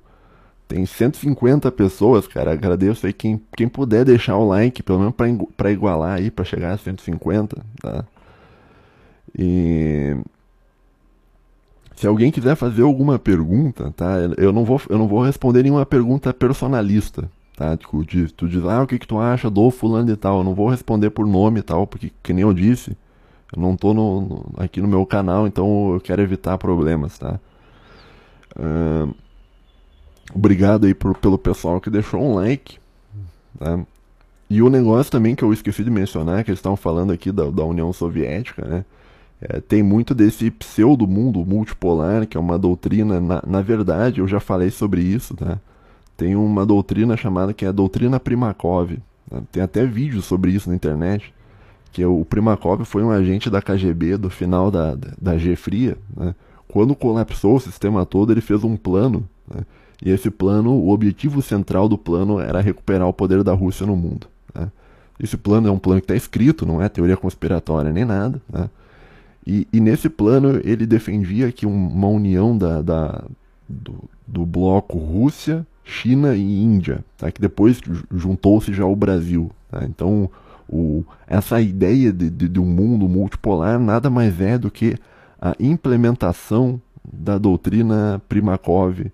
tem 150 pessoas, cara. Agradeço aí quem, quem puder deixar o like, pelo menos para igualar aí, para chegar a 150, tá? E se alguém quiser fazer alguma pergunta, tá? Eu não vou, eu não vou responder nenhuma pergunta personalista, tá? Tipo, tu diz, ah, o que, que tu acha do fulano e tal. Eu não vou responder por nome e tal, porque, que nem eu disse, eu não tô no, no aqui no meu canal, então eu quero evitar problemas, tá? Uh, Obrigado aí por, pelo pessoal que deixou um like. Tá? E o negócio também que eu esqueci de mencionar, que eles estavam falando aqui da, da União Soviética, né? É, tem muito desse pseudo-mundo multipolar, que é uma doutrina, na, na verdade, eu já falei sobre isso, tá? Tem uma doutrina chamada que é a doutrina Primakov. Né? Tem até vídeos sobre isso na internet, que o Primakov foi um agente da KGB do final da, da, da G Fria. Né? Quando colapsou o sistema todo, ele fez um plano. Né? E esse plano, o objetivo central do plano era recuperar o poder da Rússia no mundo. Né? Esse plano é um plano que está escrito, não é teoria conspiratória nem nada. Né? E, e, nesse plano ele defendia que uma união da, da do, do, bloco Rússia, China e Índia, tá? que depois juntou-se já o Brasil. Tá? Então o, essa ideia de, de, de um mundo multipolar nada mais é do que a implementação da doutrina Primakov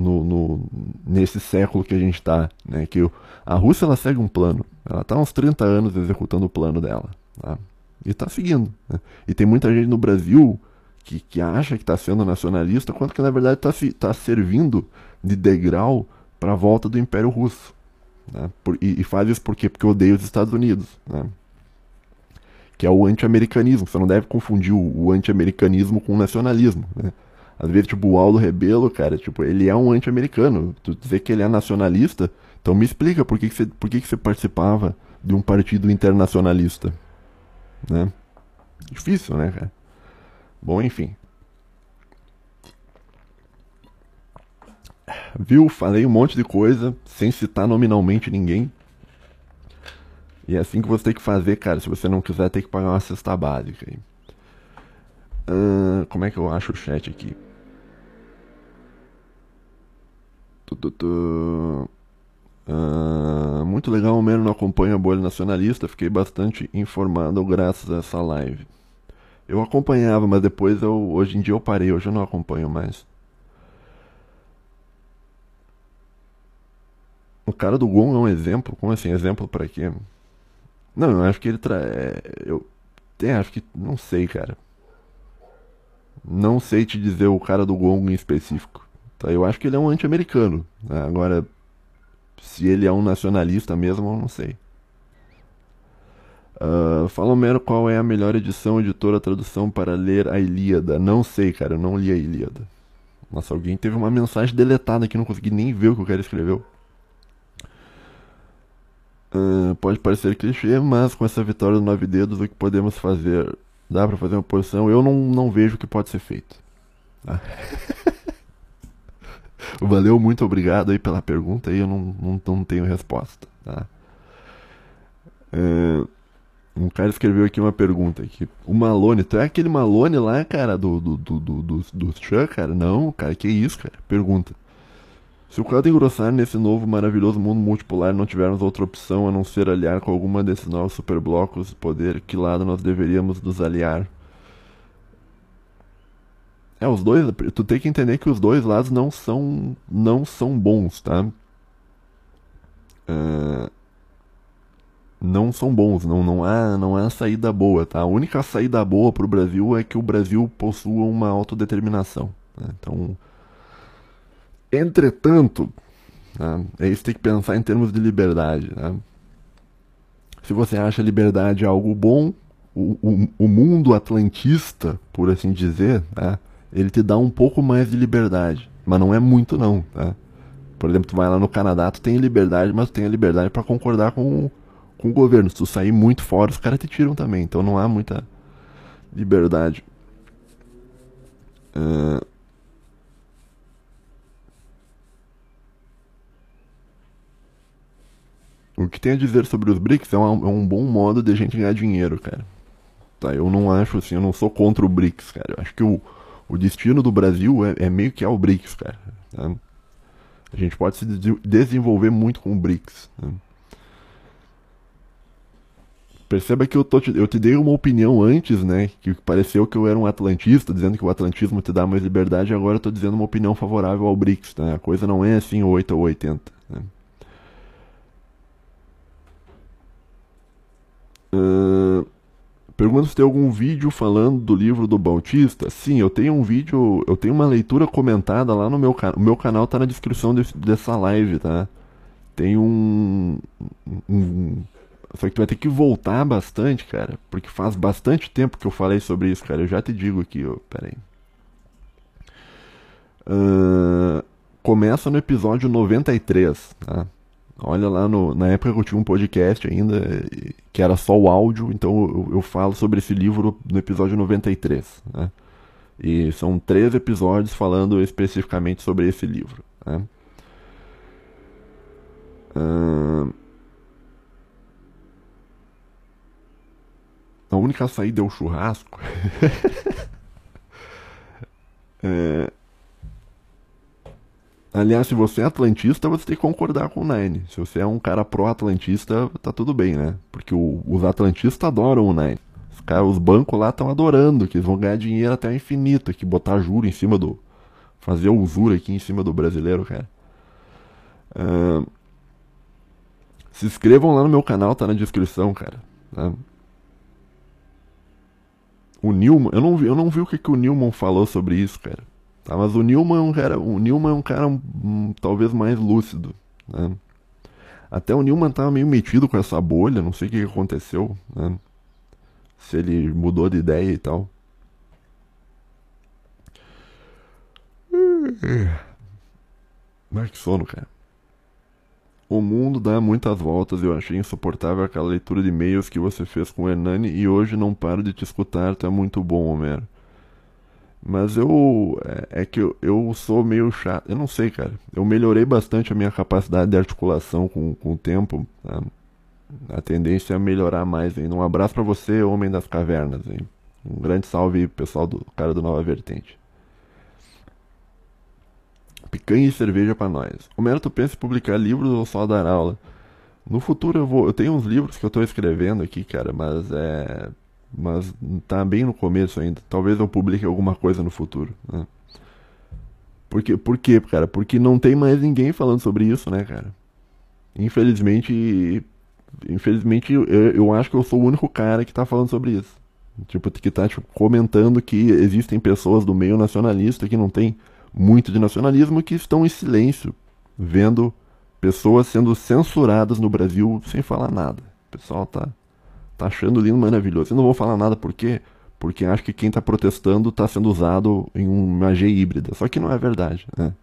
no, no, nesse século que a gente está. Né? Que a Rússia ela segue um plano. Ela está há uns 30 anos executando o plano dela. Tá? E está seguindo. Né? E tem muita gente no Brasil que, que acha que está sendo nacionalista, quando que na verdade está tá servindo de degrau para a volta do Império Russo. Né? Por, e, e, faz isso por quê? Porque odeia os Estados Unidos. Né? Que é o anti-americanismo. Você não deve confundir o, o anti-americanismo com o nacionalismo. Né? Às vezes, tipo, o Aldo Rebelo, cara, tipo, ele é um anti-americano. Tu dizer que ele é nacionalista, então me explica por que, que, você, por que, que você participava de um partido internacionalista. Né? Difícil, né, cara? Bom, enfim. Viu? Falei um monte de coisa sem citar nominalmente ninguém. E é assim que você tem que fazer, cara. Se você não quiser, tem que pagar uma cesta básica. Aí. Uh, como é que eu acho o chat aqui? Uh, muito legal, o Mero não acompanha a bolha nacionalista. Fiquei bastante informado graças a essa live. Eu acompanhava, mas depois eu, hoje em dia eu parei, hoje eu não acompanho mais. O cara do Gon é um exemplo? Como assim, exemplo para quê? Não, eu acho que ele tra... É, eu é, acho que não sei, cara. Não sei te dizer o cara do Gon em específico. Tá? Eu acho que ele é um anti-americano. Né? Agora, se ele é um nacionalista mesmo, eu não sei. Uh, fala Homero qual é a melhor edição, editora, tradução para ler a Ilíada. Não sei, cara, eu não li a Ilíada. Nossa, alguém teve uma mensagem deletada aqui, não consegui nem ver o que o cara escreveu. Uh, pode parecer clichê, mas com essa vitória do Nove Dedos, o que podemos fazer? Dá para fazer uma posição? Eu não, não vejo o que pode ser feito. Tá? Valeu, muito obrigado aí pela pergunta. Aí eu não, não, não tenho resposta. Tá? Uh, um cara escreveu aqui uma pergunta aqui. O Malone, tu é aquele Malone lá, cara, do, do, do, do, do, do Chuck, cara? Não, cara, que isso, cara? Pergunta. Se o caldo engrossar nesse novo maravilhoso mundo multipolar não tivermos outra opção a não ser aliar com alguma desses novos superblocos de poder, que lado nós deveríamos nos aliar? É, os dois, tu tem que entender que os dois lados não são não são bons, tá? Uh, não são bons, não, não, há, não há saída boa. Tá? A única saída boa para o Brasil é que o Brasil possua uma autodeterminação. Né? Então, entretanto, né? aí você tem que pensar em termos de liberdade. Né? Se você acha liberdade algo bom, o, o, o mundo atlantista, por assim dizer, né? Ele te dá um pouco mais de liberdade, mas não é muito não. Tá? Por exemplo, tu vai lá no Canadá, tu tem liberdade, mas tu tem a liberdade para concordar com com o governo. Se tu sair muito fora, os caras te tiram também. Então não há muita liberdade. Uh... O que tem a dizer sobre os BRICS é um, é um bom modo de a gente ganhar dinheiro, cara. Tá, eu não acho assim, eu não sou contra o BRICS, cara. Eu acho que o, o destino do Brasil é, é meio que é o BRICS, cara. Tá? A gente pode se desenvolver muito com o BRICS. Né? Perceba que eu, tô te, eu te dei uma opinião antes, né? Que pareceu que eu era um atlantista, dizendo que o atlantismo te dá mais liberdade, e agora eu tô dizendo uma opinião favorável ao BRICS, né? A coisa não é assim 8 ou 80. Né? Uh, pergunta se tem algum vídeo falando do livro do Bautista. Sim, eu tenho um vídeo, eu tenho uma leitura comentada lá no meu canal. O meu canal tá na descrição desse, dessa live, tá? Tem um, um só que tu vai ter que voltar bastante, cara. Porque faz bastante tempo que eu falei sobre isso, cara. Eu já te digo aqui, ó. Pera aí. Uh, começa no episódio 93, tá? Olha lá no, na época eu tinha um podcast ainda, que era só o áudio, então eu, eu falo sobre esse livro no episódio 93. Né? E são três episódios falando especificamente sobre esse livro. Né? A única saída é o churrasco. é... Aliás, se você é atlantista, você tem que concordar com o Nine. Se você é um cara pró-atlantista, tá tudo bem, né? Porque o, os atlantistas adoram o Nine. Os, os bancos lá estão adorando, que eles vão ganhar dinheiro até o infinito, que botar juro em cima do. fazer usura aqui em cima do brasileiro, cara. Uh, se inscrevam lá no meu canal, tá na descrição, cara. Tá? O Newman, eu não vi, eu não vi o que, que o Newman falou sobre isso, cara. Tá, mas o Newman é um cara, o Newman é um cara um, talvez mais lúcido, né? Até o Newman tava meio metido com essa bolha, não sei o que, aconteceu, né? Se ele mudou de ideia e tal. Mas que sono, cara. O mundo dá muitas voltas. Eu achei insuportável aquela leitura de e-mails que você fez com o Hernani e hoje não paro de te escutar. Tu é muito bom, Homero. Mas eu. É, é que eu, eu, sou meio chato. Eu não sei, cara. Eu melhorei bastante a minha capacidade de articulação com, com o tempo. Tá? A tendência é melhorar mais ainda. Um abraço para você, Homem das Cavernas. Hein? Um grande salve, pessoal do cara do Nova Vertente. Picanha e cerveja para nós. O Mero, tu pensa em publicar livros ou só dar aula? No futuro eu vou. Eu tenho uns livros que eu tô escrevendo aqui, cara, mas é. Mas tá bem no começo ainda. Talvez eu publique alguma coisa no futuro. Né? Porque, por quê, cara? Porque não tem mais ninguém falando sobre isso, né, cara? Infelizmente. Infelizmente, eu, eu acho que eu sou o único cara que tá falando sobre isso. Tipo, que tá tipo, comentando que existem pessoas do meio nacionalista que não tem muito de nacionalismo que estão em silêncio, vendo pessoas sendo censuradas no Brasil sem falar nada. O pessoal tá, tá achando lindo, maravilhoso. Eu não vou falar nada por quê? Porque acho que quem está protestando está sendo usado em uma G híbrida. Só que não é verdade, né?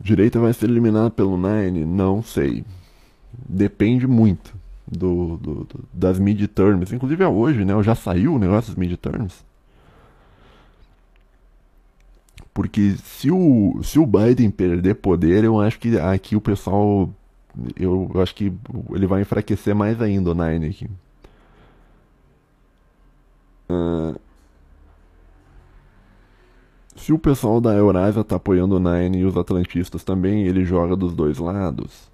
Direita vai ser eliminada pelo Nine? Não sei. Depende muito do, do, do das midterms. Inclusive é hoje, né? Já saiu o negócio das midterms. Porque se o, se o Biden perder poder, eu acho que aqui o pessoal. Eu, acho que ele vai enfraquecer mais ainda o Nine aqui. Uh, se o pessoal da Eurásia tá apoiando o Nine e os atlantistas também, ele joga dos dois lados.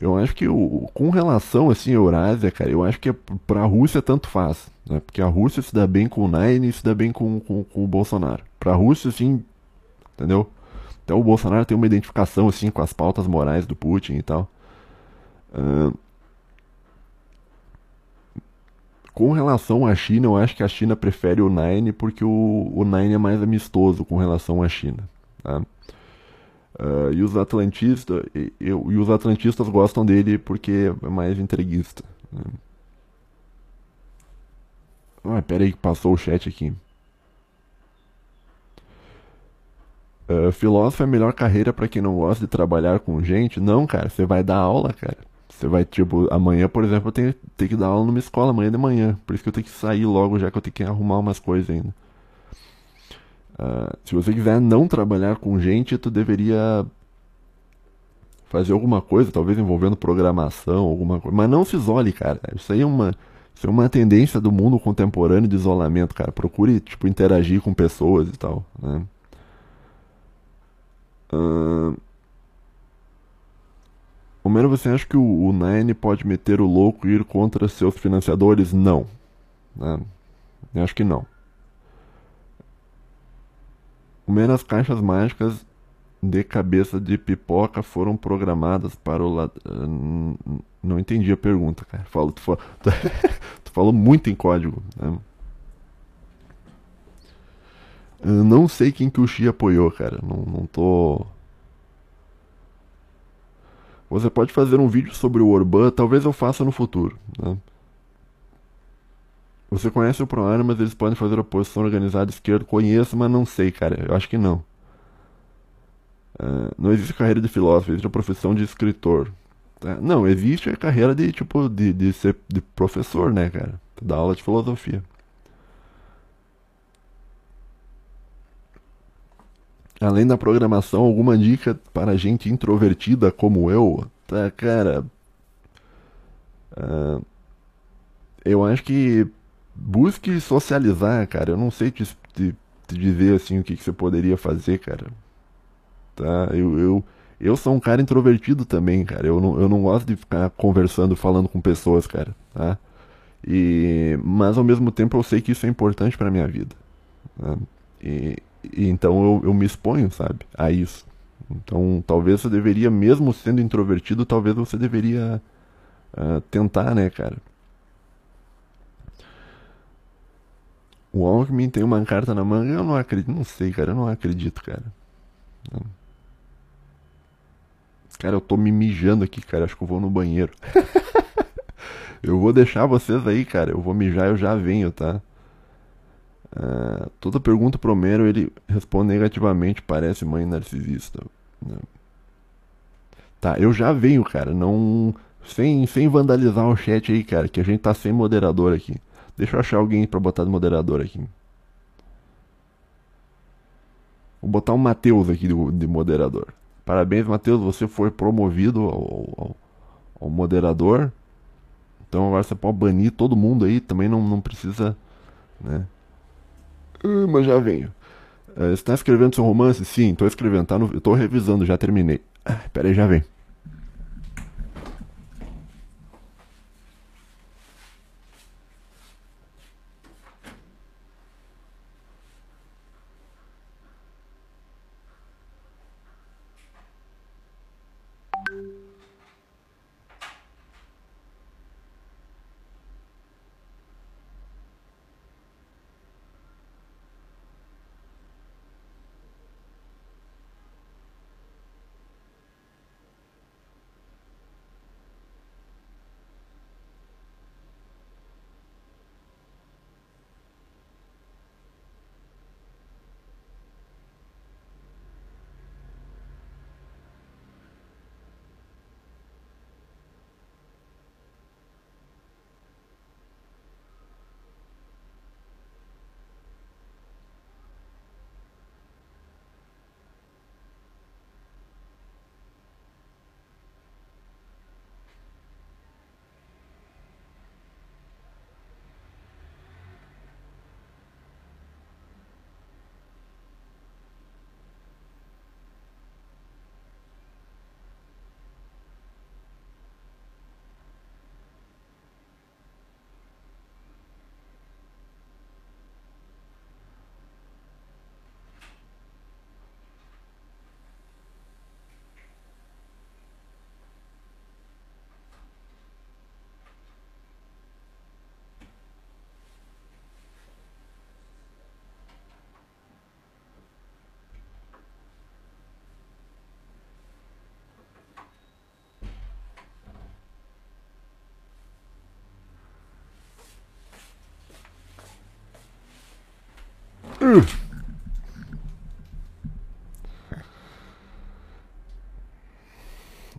Eu acho que o, com relação assim, a Eurásia, cara, eu acho que é, pra Rússia tanto faz. Né? Porque a Rússia se dá bem com o Nine e se dá bem com, com, com o Bolsonaro. Pra Rússia, assim, entendeu? Até o Bolsonaro tem uma identificação assim com as pautas morais do Putin e tal. Com relação à China, eu acho que a China prefere o Nine porque o, o Nine é mais amistoso com relação à China. Tá? Uh, e os atlantistas e, e, os atlantistas gostam dele porque é mais entreguista. Né? Ah, pera aí que passou o chat aqui. Uh, filósofo é a melhor carreira para quem não gosta de trabalhar com gente? Não, cara, você vai dar aula, cara. Você vai, tipo, amanhã, por exemplo, eu tenho, tenho que dar aula numa escola amanhã de manhã. Por isso que eu tenho que sair logo, já que eu tenho que arrumar umas coisas ainda. Uh, se você quiser não trabalhar com gente, tu deveria fazer alguma coisa, talvez envolvendo programação, alguma coisa. Mas não se isole, cara. Isso aí é uma, isso é uma tendência do mundo contemporâneo de isolamento, cara. Procure, tipo, interagir com pessoas e tal, né? Uh... Homero, você acha que o, o Nine pode meter o louco e ir contra seus financiadores? Não. Né? Eu acho que não. Menos caixas mágicas de cabeça de pipoca foram programadas para o lado. Não entendi a pergunta, cara. Falo, tu, falou, tu falou muito em código. Né? Eu não sei quem que o Xi apoiou, cara. Não, não tô. Você pode fazer um vídeo sobre o Orbán, talvez eu faça no futuro. Né? Você conhece o ProArmas, eles podem fazer oposição organizada esquerda? Conheço, mas não sei, cara. Eu acho que não. Uh, não existe carreira de filósofo, existe a profissão de escritor. Tá? Não, existe a carreira de tipo de, de ser de professor, né, cara? Dar aula de filosofia. Além da programação, alguma dica para gente introvertida como eu? Tá, cara. Uh, eu acho que busque socializar, cara. Eu não sei te, te, te dizer assim o que, que, você poderia fazer, cara. Tá? Eu, eu, eu sou um cara introvertido também, cara. Eu não, eu não gosto de ficar conversando, falando com pessoas, cara. Tá? E, mas ao mesmo tempo eu sei que isso é importante para minha vida. Tá? E, e então eu, eu me exponho, sabe, a isso. Então talvez você deveria, mesmo sendo introvertido, talvez você deveria uh, tentar, né, cara. O Alckmin tem uma carta na manga, eu não acredito, não sei, cara, eu não acredito, cara. Cara, eu tô me mijando aqui, cara, acho que eu vou no banheiro. eu vou deixar vocês aí, cara, eu vou mijar, eu já venho, tá? Uh, toda pergunta pro Homero ele responde negativamente, parece mãe narcisista. Tá, eu já venho, cara, não. Sem, sem vandalizar o chat aí, cara, que a gente tá sem moderador aqui. Deixa eu achar alguém pra botar de moderador aqui. Vou botar o Matheus aqui de, de moderador. Parabéns, Matheus, você foi promovido ao, ao, ao, moderador. Então agora você pode banir todo mundo aí, também não, não precisa, né? Uh, mas já venho. Uh, está escrevendo seu romance? Sim, estou escrevendo, tá no, tô revisando, já terminei. Ah, pera aí, já vem.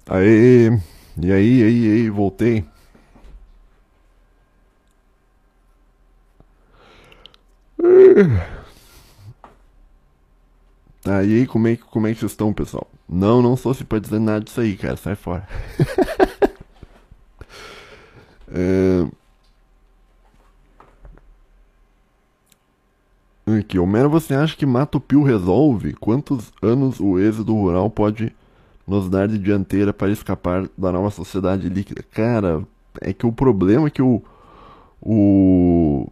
Aê, e aí, aí, aí, voltei. Tá, e aí, como é, que, como é que vocês estão, pessoal? Não, não sou assim pra dizer nada disso aí, cara, sai fora. é... Aqui, Homero, você acha que Mato Pio resolve? Quantos anos o êxodo rural pode nos dar de dianteira para escapar da nova sociedade líquida? Cara, é que o problema é que o. O.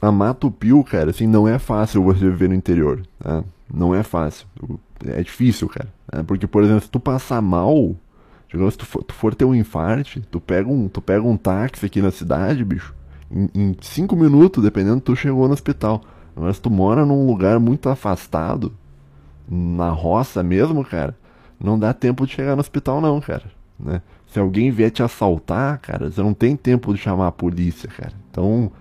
A Mato Pio, cara, assim, não é fácil você viver no interior, tá? Não é fácil. É difícil, cara. Né? Porque, por exemplo, se tu passar mal, digamos, se tu for, tu for ter um infarte, tu pega um, tu pega um táxi aqui na cidade, bicho em, em cinco minutos, dependendo, tu chegou no hospital. Mas tu mora num lugar muito afastado, na roça mesmo, cara, não dá tempo de chegar no hospital não, cara, né? Se alguém vier te assaltar, cara, você não tem tempo de chamar a polícia, cara. Então,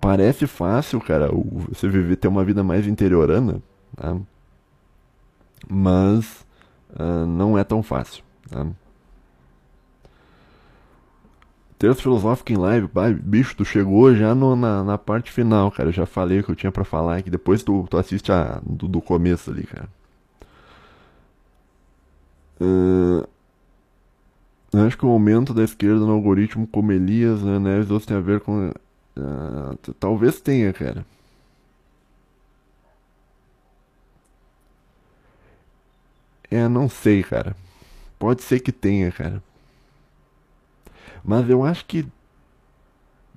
parece fácil, cara, você viver ter uma vida mais interiorana, tá? mas uh, não é tão fácil. Tá? Terço filosófico em live, bicho, tu chegou já no, na, na parte final, cara. Eu já falei o que eu tinha para falar aqui. Depois tu, tu assiste a, do, do começo ali, cara. Uh, acho que o aumento da esquerda no algoritmo como Elias, né, Neves, outros tem a ver com. Uh, talvez tenha, cara. É, não sei, cara. Pode ser que tenha, cara. Mas eu acho que.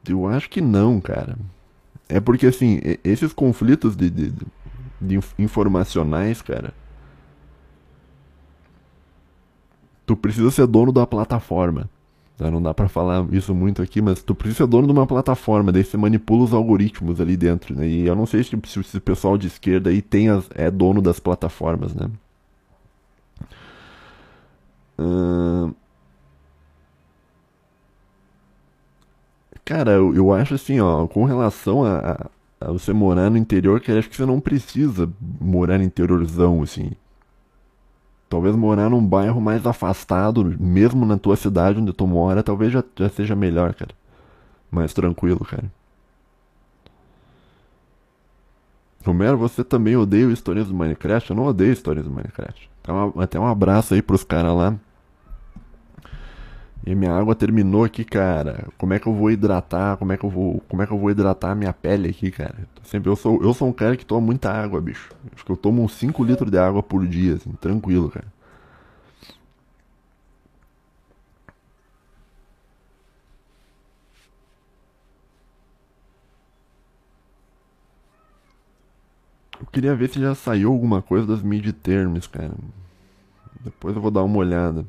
Eu acho que não, cara. É porque, assim, esses conflitos de, de, de informacionais, cara. Tu precisa ser dono da plataforma. Não dá para falar isso muito aqui, mas tu precisa ser dono de uma plataforma, daí você manipula os algoritmos ali dentro, né? E eu não sei se, se esse pessoal de esquerda aí tem as, é dono das plataformas, né? Uh... Cara, eu, eu acho assim, ó, com relação a, a, a, você morar no interior, que acho que você não precisa morar no interiorzão, assim. Talvez morar num bairro mais afastado, mesmo na tua cidade onde tu mora, talvez já, já seja melhor, cara. Mais tranquilo, cara. Romero, você também odeia histórias do Minecraft? Eu não odeio histórias do Minecraft. Até um abraço aí pros caras lá. E minha água terminou aqui, cara. Como é que eu vou hidratar? Como é que eu vou, como é que eu vou hidratar a minha pele aqui, cara? Sempre eu sou, eu sou um cara que toma muita água, bicho. Acho que eu tomo uns 5 litros de água por dia, assim, tranquilo, cara. Eu queria ver se já saiu alguma coisa das midterms, cara. Depois eu vou dar uma olhada.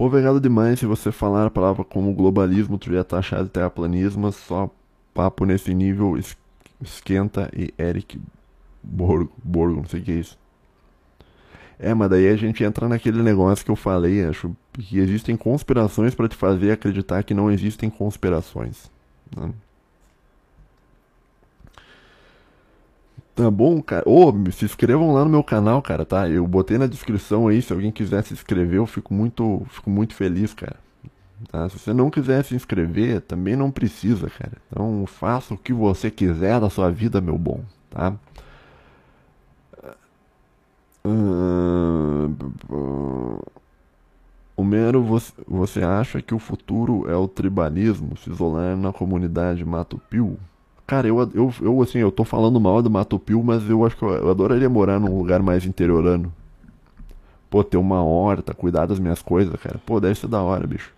Povo errado demais se você falar a palavra como globalismo, tu já taxado de terraplanismo, só papo nesse nível esquenta e Eric Borgo, Borgo, não sei o que é isso. É, mas daí a gente entra naquele negócio que eu falei, acho que existem conspirações para te fazer acreditar que não existem conspirações. Né? Tá bom, cara? Ô, oh, se inscrevam lá no meu canal, cara, tá? Eu botei na descrição aí, se alguém quiser se inscrever, eu fico muito, fico muito feliz, cara. Tá? Se você não quiser se inscrever, também não precisa, cara. Então faça o que você quiser da sua vida, meu bom, tá? O mero você, você acha que o futuro é o tribalismo, se isolar na comunidade Mato Pio? Cara, eu, eu, eu assim, eu tô falando mal do Mato Pio, mas eu acho que eu, eu adoraria morar num lugar mais interiorano. Pô, ter uma horta, cuidar das minhas coisas, cara. Pô, deve ser da hora, bicho.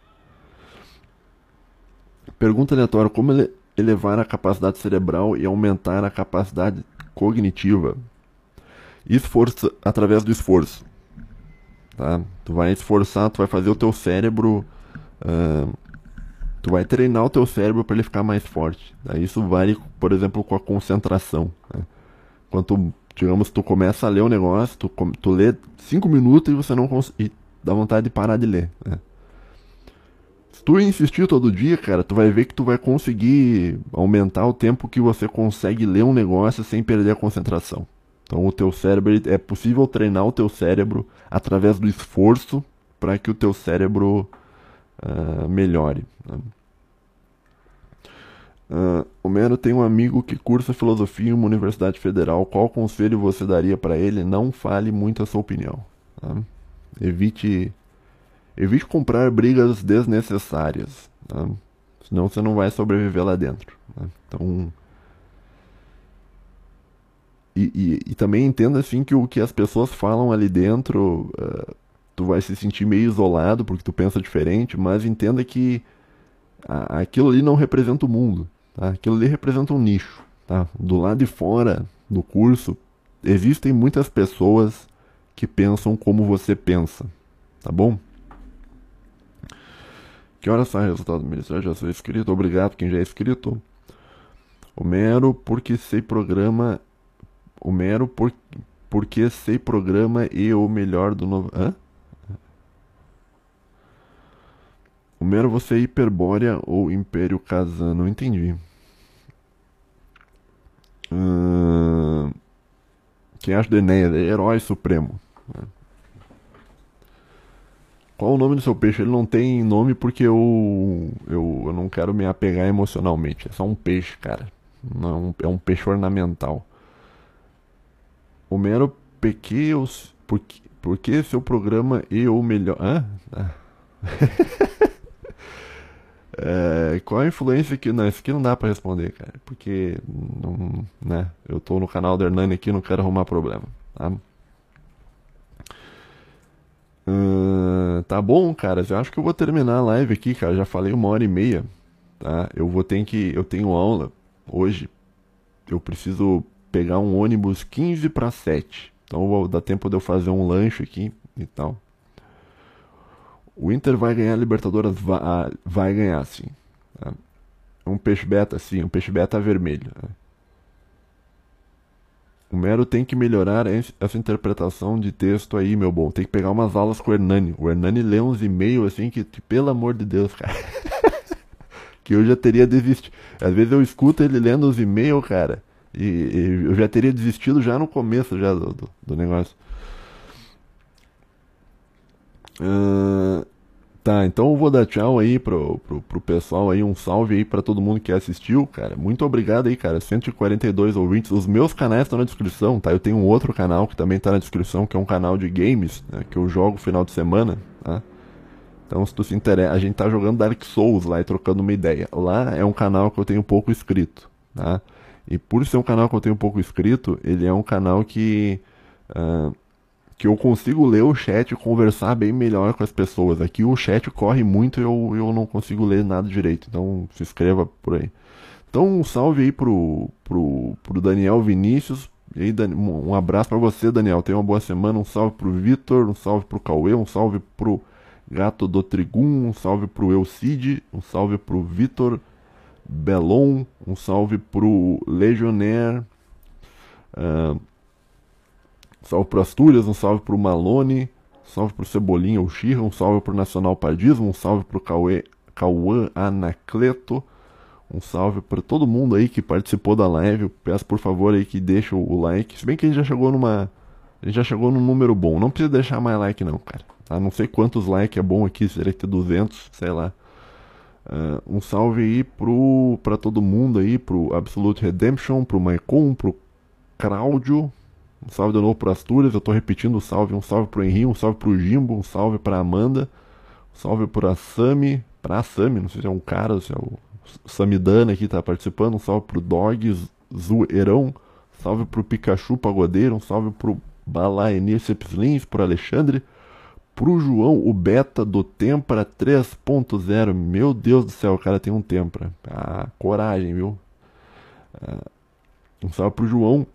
Pergunta aleatória: como ele elevar a capacidade cerebral e aumentar a capacidade cognitiva? Esforço através do esforço. Tá? Tu vai esforçar, tu vai fazer o teu cérebro uh, tu vai treinar o teu cérebro para ele ficar mais forte. Daí isso vale, por exemplo, com a concentração. Né? Quando, digamos, tu começa a ler o um negócio, tu, tu lê cinco minutos e você não dá vontade de parar de ler. Né? Se tu insistir todo dia, cara, tu vai ver que tu vai conseguir aumentar o tempo que você consegue ler um negócio sem perder a concentração. Então o teu cérebro, é possível treinar o teu cérebro através do esforço para que o teu cérebro uh, melhore. Uh, o Mero tem um amigo que cursa filosofia em uma universidade federal. Qual conselho você daria para ele? Não fale muito a sua opinião. Tá? Evite, evite comprar brigas desnecessárias. Tá? Senão você não vai sobreviver lá dentro. Né? Então. E, e, e, também entenda assim que o que as pessoas falam ali dentro uh, tu vai se sentir meio isolado porque tu pensa diferente, mas entenda que a, aquilo ali não representa o mundo, tá? Aquilo ali representa um nicho, tá? Do lado de fora do curso existem muitas pessoas que pensam como você pensa, tá bom? Que hora sai o resultado do ministério? Já sou inscrito, obrigado quem já é inscrito. Homero, porque sei programa. Homero, por, porque sei programa e o melhor do novo. Hã? O mero você é Hiperbórea ou Império Kazan? Não entendi. Quem acha do Enéas? Herói supremo. Né? Qual o nome do seu peixe? Ele não tem nome porque eu, eu, eu não quero me apegar emocionalmente. É só um peixe, cara. Não, é um peixe ornamental. Homero Pequeus. Por, por que seu programa e o melhor. Hã? Ah. é, qual a influência que. Não, isso aqui não dá pra responder, cara. Porque. Não, né? Eu tô no canal do Hernani aqui não quero arrumar problema. Tá? Uh, tá bom, cara. Eu acho que eu vou terminar a live aqui, cara. Já falei uma hora e meia. Tá? Eu vou ter que. Eu tenho aula hoje. Eu preciso pegar um ônibus 15 para 7. Então dar tempo de eu fazer um lanche aqui e tal. O Inter vai ganhar a Libertadores, vai, vai ganhar sim. Tá? Um peixe beta, sim, um peixe beta vermelho. Né? O Mero tem que melhorar essa interpretação de texto aí, meu bom. Tem que pegar umas aulas com o Hernani. O Hernani lê uns e-mails assim que, pelo amor de Deus, cara. que eu já teria desistido. Às vezes eu escuto ele lendo os e-mails, cara. E, e, eu já teria desistido já no começo já do, do, do negócio. Uh, Tá, então eu vou dar tchau aí pro, pro, pro pessoal aí, um salve aí para todo mundo que assistiu, cara. Muito obrigado aí, cara. 142 ouvintes. Os meus canais estão na descrição, tá? Eu tenho um outro canal que também tá na descrição, que é um canal de games, né? Que eu jogo final de semana, tá? Então, se tu se interessa, a gente tá jogando Dark Souls lá e trocando uma ideia. Lá é um canal que eu tenho pouco inscrito, tá? E por ser um canal que eu tenho pouco inscrito, ele é um canal que. Uh, que eu consigo ler o chat e conversar bem melhor com as pessoas. Aqui o chat corre muito e eu, eu não consigo ler nada direito. Então se inscreva por aí. Então um salve aí pro, pro, pro Daniel Vinícius. E aí, um abraço para você, Daniel. Tenha uma boa semana. Um salve pro Vitor, um salve pro Cauê, um salve pro Gato do Trigum, um salve pro Elcide, um salve pro Vitor Belon, um salve pro Legionnaire. Uh, salve pro Astúrias, um salve pro Malone, um salve pro Cebolinha o Xirra, um salve pro Nacional Padismo, um salve pro Cauê, Cauã Anacleto, um salve para todo mundo aí que participou da live. peço por favor aí que deixe o like. Se bem que a gente já chegou numa. A gente já chegou num número bom. Não precisa deixar mais like não, cara. Tá? Não sei quantos likes é bom aqui, seria ter 200, sei lá. Uh, um salve aí pro, pra todo mundo aí, pro Absolute Redemption, pro Maicon, pro Cláudio, um salve de novo pro Astúrias, eu tô repetindo o salve. Um salve pro Henrique, um salve pro Jimbo, um salve pra Amanda, um salve pra Sami, pra Sami, não sei se é um cara, se é o Samidana aqui tá participando, um salve pro Dog, Zueirão, um salve pro Pikachu Pagodeiro, um salve pro Balaenir Cepslins, pro Alexandre, pro João, o beta do Tempra 3.0. Meu Deus do céu, o cara tem um Tempra. Ah, coragem, viu? Ah, um salve pro João,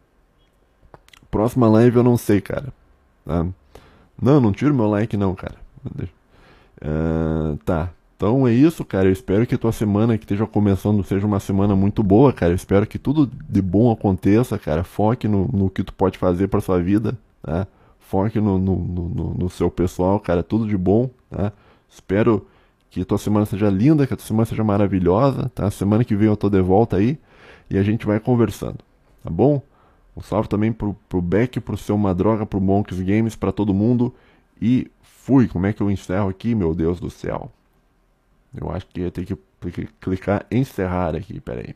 Próxima live eu não sei, cara. Tá? Não, não tiro meu like não, cara. Uh, tá. Então é isso, cara. Eu espero que a tua semana que esteja começando seja uma semana muito boa, cara. Eu espero que tudo de bom aconteça, cara. Foque no, no que tu pode fazer pra sua vida, tá? Foque no, no, no, no seu pessoal, cara. Tudo de bom, tá? Espero que a tua semana seja linda, que a tua semana seja maravilhosa, tá? Semana que vem eu tô de volta aí e a gente vai conversando, tá bom? Um salve também pro, pro Beck, pro Seu Madroga, pro Monks Games, para todo mundo. E fui. Como é que eu encerro aqui, meu Deus do céu? Eu acho que ia ter que, clicar encerrar aqui, peraí.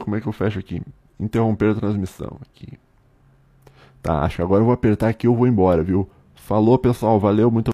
Como é que eu fecho aqui? Interromper a transmissão aqui. Tá, acho que agora eu vou apertar aqui e eu vou embora, viu? Falou, pessoal. Valeu, muito